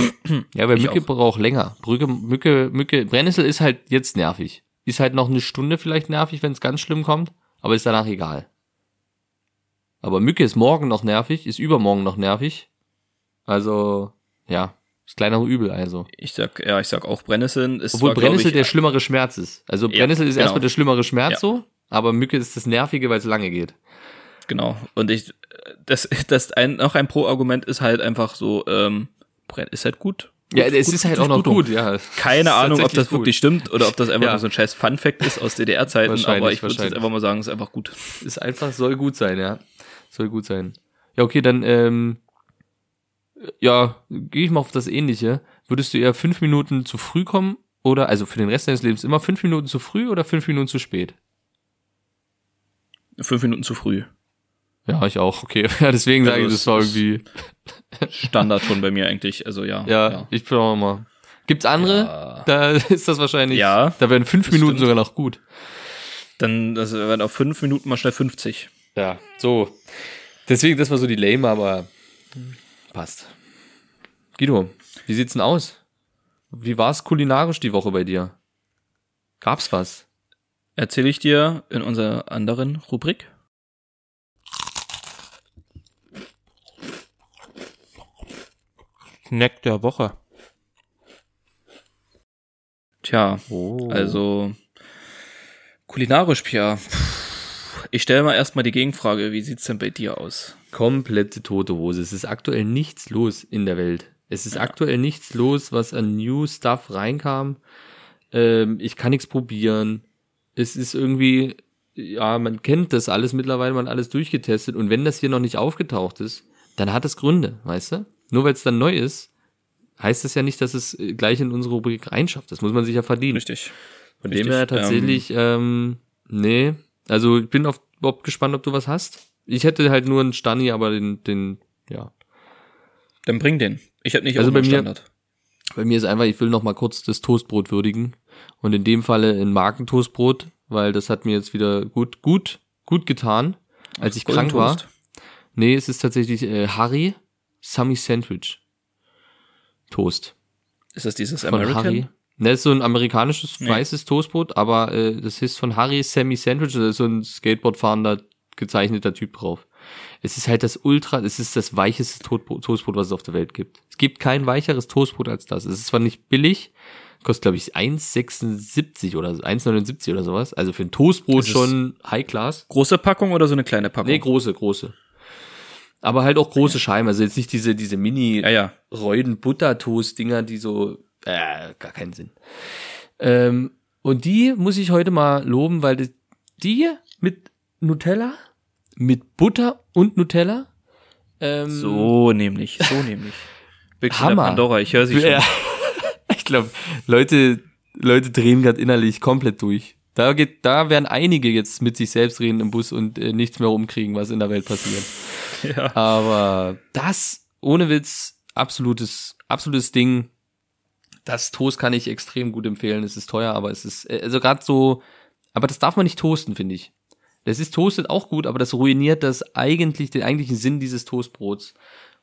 Ja, weil Ich Mücke auch. braucht länger. Brücke, Mücke, Mücke, Brennnessel ist halt jetzt nervig. Ist halt noch eine Stunde vielleicht nervig, wenn es ganz schlimm kommt, aber ist danach egal. Aber Mücke ist morgen noch nervig, ist übermorgen noch nervig. Also, ja, ist kleinere Übel also. Ich sag, ja, ich sag auch Brennnesseln ist Obwohl zwar, Brennnessel ich, der schlimmere Schmerz ist. Also Ja, Brennnessel ist genau. erstmal der schlimmere Schmerz Ja. so, aber Mücke ist das Nervige, weil es lange geht. Genau. Und ich, das, das ein, noch ein Pro-Argument ist halt einfach so, ähm, Brenn ist halt gut. Ja, Gut- es gut ist halt auch noch Blutung. gut, ja. Keine Ahnung, ob das wirklich stimmt oder ob das einfach Ja. nur so ein scheiß Fun-Fact ist aus DDR-Zeiten, aber ich würde jetzt einfach mal sagen, ist einfach gut. Ist einfach, soll gut sein, ja. Soll gut sein. Ja, okay, dann, ähm, ja, gehe ich mal auf das Ähnliche. Würdest du eher fünf Minuten zu früh kommen oder, also für den Rest deines Lebens immer fünf Minuten zu früh oder fünf Minuten zu spät? Fünf Minuten zu früh. Ja, ich auch, okay. Ja, deswegen Also sage ich, es das war irgendwie, Standard schon bei mir eigentlich. Also ja. ja, ich bin auch mal. Gibt's andere? Ja. Da ist das wahrscheinlich, Ja, da werden fünf Minuten stimmt. sogar noch gut. Dann das werden auf fünf Minuten mal schnell 50. Ja, so. Deswegen, das war so die lame, aber passt. Guido, wie sieht's denn aus? Wie war's kulinarisch die Woche bei dir? Gab's was? Erzähle ich dir in unserer anderen Rubrik. Snack der Woche. Tja, Oh. also kulinarisch, Pia. Ich stelle mal erstmal die Gegenfrage, wie sieht's denn bei dir aus? komplette tote Hose. Es ist aktuell nichts los in der Welt. Es ist aktuell nichts los, was an New Stuff reinkam. Ähm, ich kann nichts probieren. Es ist irgendwie, ja, man kennt das alles mittlerweile, man hat alles durchgetestet. Und wenn das hier noch nicht aufgetaucht ist, dann hat es Gründe, weißt du? Nur weil es dann neu ist, heißt das ja nicht, dass es äh, gleich in unsere Rubrik reinschafft. Das muss man sich ja verdienen. Richtig. Von Richtig, dem her tatsächlich, ähm, nee. Also ich bin auf, überhaupt gespannt, ob du was hast. Ich hätte halt nur einen Stani, aber den, den, ja. Dann bring den. Ich habe nicht Also auch bei mir- Standard. Bei mir ist einfach, ich will noch mal kurz das Toastbrot würdigen. Und in dem Falle ein Markentoastbrot, weil das hat mir jetzt wieder gut, gut, gut getan, als ich krank war. Toast. Nee, es ist tatsächlich äh, Harry Sammy Sandwich. Toast. Ist das dieses Von American? Harry. Ne, ist so ein amerikanisches Nee. weißes Toastbrot, aber äh, das ist von Harry Sammy Sandwich, da ist so ein Skateboardfahrender gezeichneter Typ drauf. Es ist halt das Ultra, es ist das weicheste Toastbrot, was es auf der Welt gibt. Es gibt kein weicheres Toastbrot als das. Es ist zwar nicht billig, kostet glaube ich 1,76 oder so, 1,79 oder sowas. Also für ein Toastbrot schon High Class. Große Packung oder so eine kleine Packung? Nee, große, große. Aber halt auch große Scheiben, also jetzt nicht diese, diese Mini ja, ja. Reuden-Buttertoast-Dinger, die so, äh, gar keinen Sinn. Ähm, und die muss ich heute mal loben, weil die, die mit Nutella, mit Butter und Nutella, ähm, So nämlich, so nämlich. Büchse Hammer. Pandora, ich höre sie schon. Ja. Ich glaube, Leute, Leute drehen gerade innerlich komplett durch. Da geht, da werden einige jetzt mit sich selbst reden im Bus und äh, nichts mehr rumkriegen, was in der Welt passiert. Ja. Aber das, ohne Witz, absolutes, absolutes Ding. Das Toast kann ich extrem gut empfehlen. Es ist teuer, aber es ist, äh, also gerade so, aber das darf man nicht toasten, finde ich. Das ist toastet auch gut, aber das ruiniert das eigentlich, den eigentlichen Sinn dieses Toastbrots.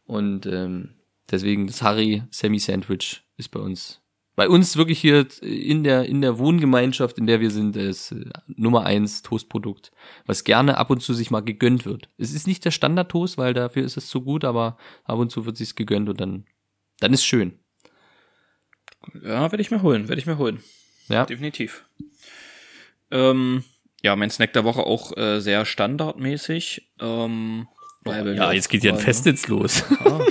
Und ähm, deswegen das Harry Semi Sandwich ist bei uns. Bei uns wirklich hier in der, in der Wohngemeinschaft, in der wir sind, ist äh, Nummer eins Toastprodukt, was gerne ab und zu sich mal gegönnt wird. Es ist nicht der Standard-Toast, weil dafür ist es zu gut, aber ab und zu wird sich's gegönnt und dann, dann ist schön. Ja, werde ich mir holen, werde ich mir holen. Ja. Definitiv. Ähm, ja, mein Snack der Woche auch äh, sehr standardmäßig. Ähm, weil wir auch waren, Festnetz los. Ne?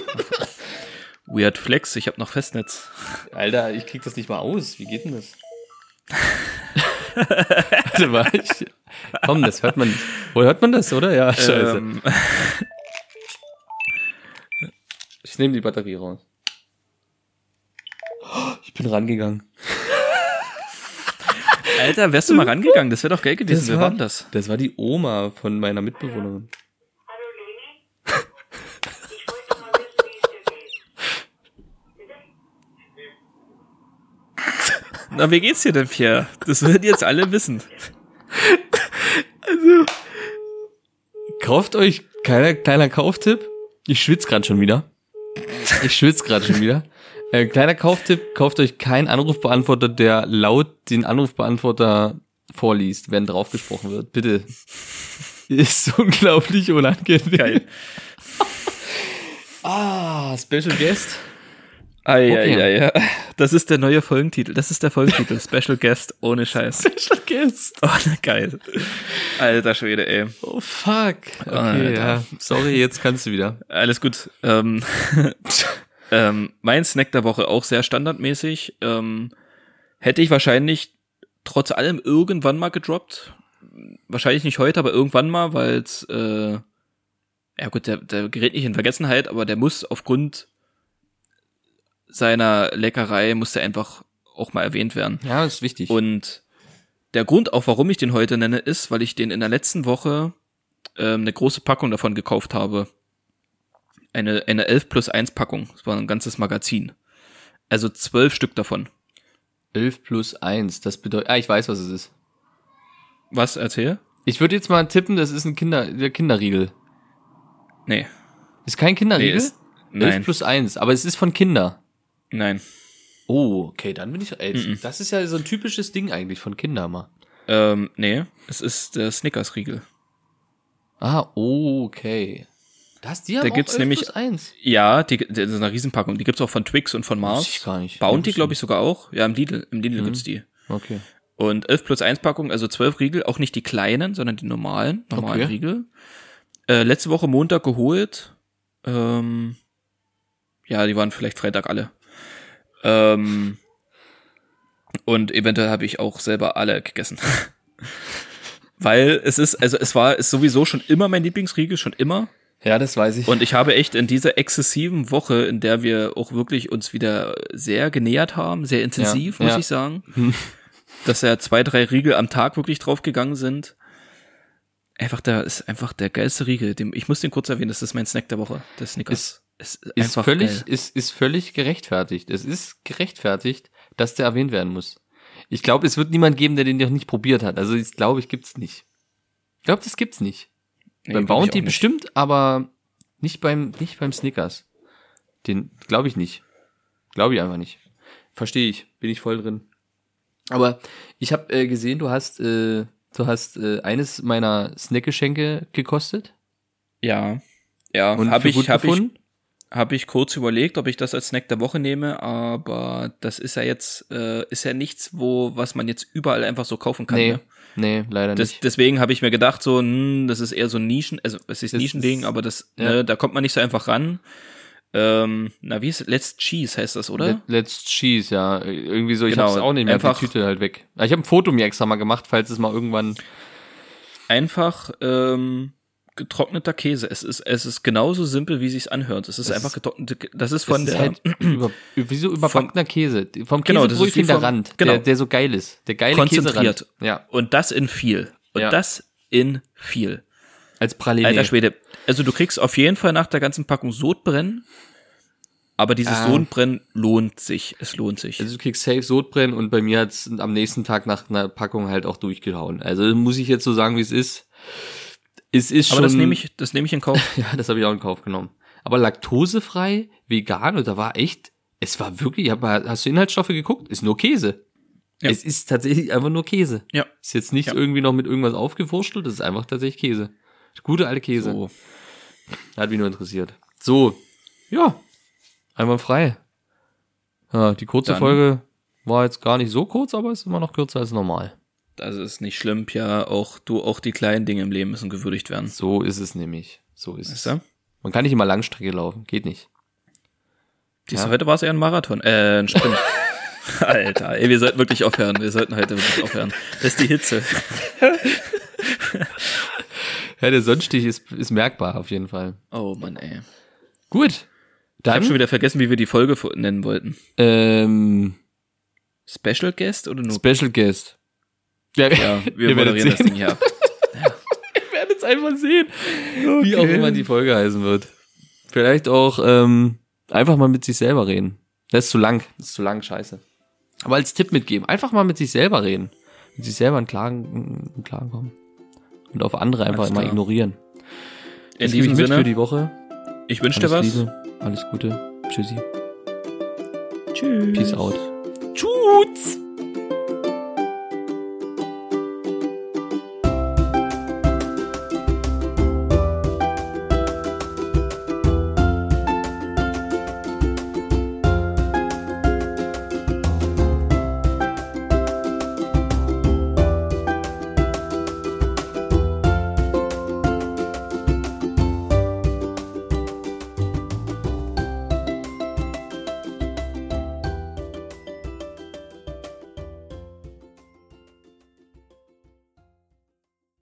Weird Flex, ich habe noch Festnetz. Alter, ich krieg das nicht mal aus. Wie geht denn das? Warte mal, ich, komm, das hört man nicht. Wo hört man das, oder? Ja, scheiße. Ähm, ich nehme die Batterie raus. Ich bin rangegangen. Alter, wärst du mal rangegangen? Das wäre doch geil gewesen. Wer war denn das? Das war die Oma von meiner Mitbewohnerin. Na, wie geht's dir denn, Pierre? Das würden jetzt alle wissen. Kauft euch kleiner, kleiner Kauftipp. Ich schwitz gerade schon wieder. Ich schwitz gerade schon wieder. Äh, kleiner Kauftipp, kauft euch keinen Anrufbeantworter, der laut den Anrufbeantworter vorliest, wenn drauf gesprochen wird. Bitte. Ist unglaublich unangenehm. Geil. Ah, Special Guest. Ei, Okay. ei, ei, ei. Das ist der neue Folgentitel. Das ist der Folgentitel. Special Guest ohne Scheiß. Special Guest. Oh, geil. Alter Schwede, ey. Oh fuck. Okay, Alter. ja. Sorry, jetzt kannst du wieder. Alles gut. Ähm, ähm, mein Snack der Woche auch sehr standardmäßig. Ähm, hätte ich wahrscheinlich trotz allem irgendwann mal gedroppt. Wahrscheinlich nicht heute, aber irgendwann mal, weil es äh, ja gut, der, der gerät nicht in Vergessenheit, aber der muss aufgrund seiner Leckerei, muss der einfach auch mal erwähnt werden. Ja, ist wichtig. Und der Grund auch, warum ich den heute nenne, ist, weil ich den in der letzten Woche ähm, eine große Packung davon gekauft habe. Eine, eine 11 plus 1 Packung. Das war ein ganzes Magazin. Also zwölf Stück davon. 11 plus 1, das bedeutet, ah, ich weiß, was es ist. Was, erzähl? Ich würde jetzt mal tippen, das ist ein Kinder, der Kinderriegel. Nee. Ist kein Kinderriegel? ist- 11 nein. plus 1, aber es ist von Kinder. Nein. Oh, okay, dann bin ich, ey, Mhm. das ist ja so ein typisches Ding eigentlich von Kindern mal. Ähm, nee. Es ist der Snickers-Riegel. Ah, okay. Das, die haben Da gibt's 11 nämlich- plus 1. Ja, die, das ist eine Riesenpackung. Die gibt's auch von Twix und von Mars. Ich gar nicht. Bounty, glaube ich, sogar auch. Ja, im Lidl, im Lidl Mhm. gibt's die. Okay. Und 11 plus 1 Packung, also 12 Riegel, auch nicht die kleinen, sondern die normalen, normalen Okay. Riegel. Äh, letzte Woche Montag geholt. Ähm, ja, die waren vielleicht Freitag alle. Ähm, und eventuell habe ich auch selber alle gegessen. Weil es ist, also es war ist sowieso schon immer mein Lieblingsriegel, schon immer. Ja, das weiß ich. Und ich habe echt in dieser exzessiven Woche, in der wir auch wirklich uns wieder sehr genähert haben, sehr intensiv, Ja, muss ja. ich sagen, dass ja zwei, drei Riegel am Tag wirklich draufgegangen sind. Einfach der ist einfach der geilste Riegel. Dem, ich muss den kurz erwähnen, das ist mein Snack der Woche. Der Snickers. Ist, ist völlig, geil. ist, ist völlig gerechtfertigt. Es ist gerechtfertigt, dass der erwähnt werden muss. Ich glaube, es wird niemand geben, der den noch nicht probiert hat. Also ich glaube, ich gibt's nicht. Ich glaube, das gibt's nicht. Nee, beim Bounty bestimmt, aber nicht beim, nicht beim Snickers. Den glaube ich nicht. Glaube ich einfach nicht. Verstehe ich. Bin ich voll drin. Aber ich habe äh, gesehen, du hast, äh, du hast äh, eines meiner Snackgeschenke gekostet. Ja. Ja, Und habe ich, hab ich, befunden? hab ich kurz überlegt, ob ich das als Snack der Woche nehme, aber das ist ja jetzt, äh, ist ja nichts, wo, was man jetzt überall einfach so kaufen kann. Nee, Ne? Nee, leider Das, nicht. deswegen habe ich mir gedacht, so, hm, das ist eher so ein Nischen, also es ist Das Nischending, ist- aber das, ja. ne, da kommt man nicht so einfach ran. Ähm, na, wie ist es? Let's Cheese heißt das, oder? Let, let's Cheese, ja. Irgendwie so, ich Genau, hab's auch nicht mehr, einfach- die Tüte halt weg. Ich habe ein Foto mir extra mal gemacht, falls es mal irgendwann. Einfach ähm, getrockneter Käse. Es ist, es ist genauso simpel, wie sich's anhört. Es ist Das einfach getrocknete, das ist von der halt über, wie so überbackener Käse. Vom Genau, das ist wie der Rand, genau. der, der so geil ist. Der geile konzentriert. Käserand. Ja, Und das in viel. Und Ja. das in viel. als Praline. Alter Schwede. Also du kriegst auf jeden Fall nach der ganzen Packung Sodbrennen. Aber dieses Ah. Sodbrennen lohnt sich. Es lohnt sich. Also du kriegst safe Sodbrennen und bei mir hat's am nächsten Tag nach einer Packung halt auch durchgehauen. Also muss ich jetzt so sagen, wie es ist. Es ist aber schon. das nehme ich, das nehme ich in Kauf. Ja, das habe ich auch in Kauf genommen. Aber laktosefrei, vegan, und da war echt, es war wirklich, mal- hast du Inhaltsstoffe geguckt? Ist nur Käse. Ja. Es ist tatsächlich einfach nur Käse. Ja. Ist jetzt nicht Ja. irgendwie noch mit irgendwas aufgewurstelt, das ist einfach tatsächlich Käse. Gute alte Käse. So. Hat mich nur interessiert. So, ja, einmal frei. Ja, die kurze Dann- Folge war jetzt gar nicht so kurz, aber ist immer noch kürzer als normal. Das ist nicht schlimm, ja. Auch du, auch die kleinen Dinge im Leben müssen gewürdigt werden. So ist es nämlich. So ist Weißt es. du? Man kann nicht immer Langstrecke laufen, geht nicht. Diese Ja. heute war es eher ein Marathon, äh, ein Sprint. Alter, ey, wir sollten wirklich aufhören. Wir sollten heute wirklich aufhören. Das ist die Hitze. Ja, der Sonnenstich ist, ist merkbar auf jeden Fall. Oh Mann, ey. Gut. Ich Dann, habe schon wieder vergessen, wie wir die Folge nennen wollten. ähm, Special Guest oder nur? Special Guest. Ja, ja, wir, ihr werdet moderieren das sehen. Ding hier ab. Wir werden jetzt einfach sehen, wie auch immer die Folge heißen wird. Vielleicht auch ähm, einfach mal mit sich selber reden. Das ist zu lang. Das ist zu lang, scheiße. Aber als Tipp mitgeben, einfach mal mit sich selber reden. Mit sich selber in Klaren, in Klaren kommen. Und auf andere einfach immer ignorieren. In Das diesem ich mit Sinne, für die Woche. ich wünsche dir Alles was. Liebe, alles Gute. Tschüssi. Tschüss. Peace out. Tschüss.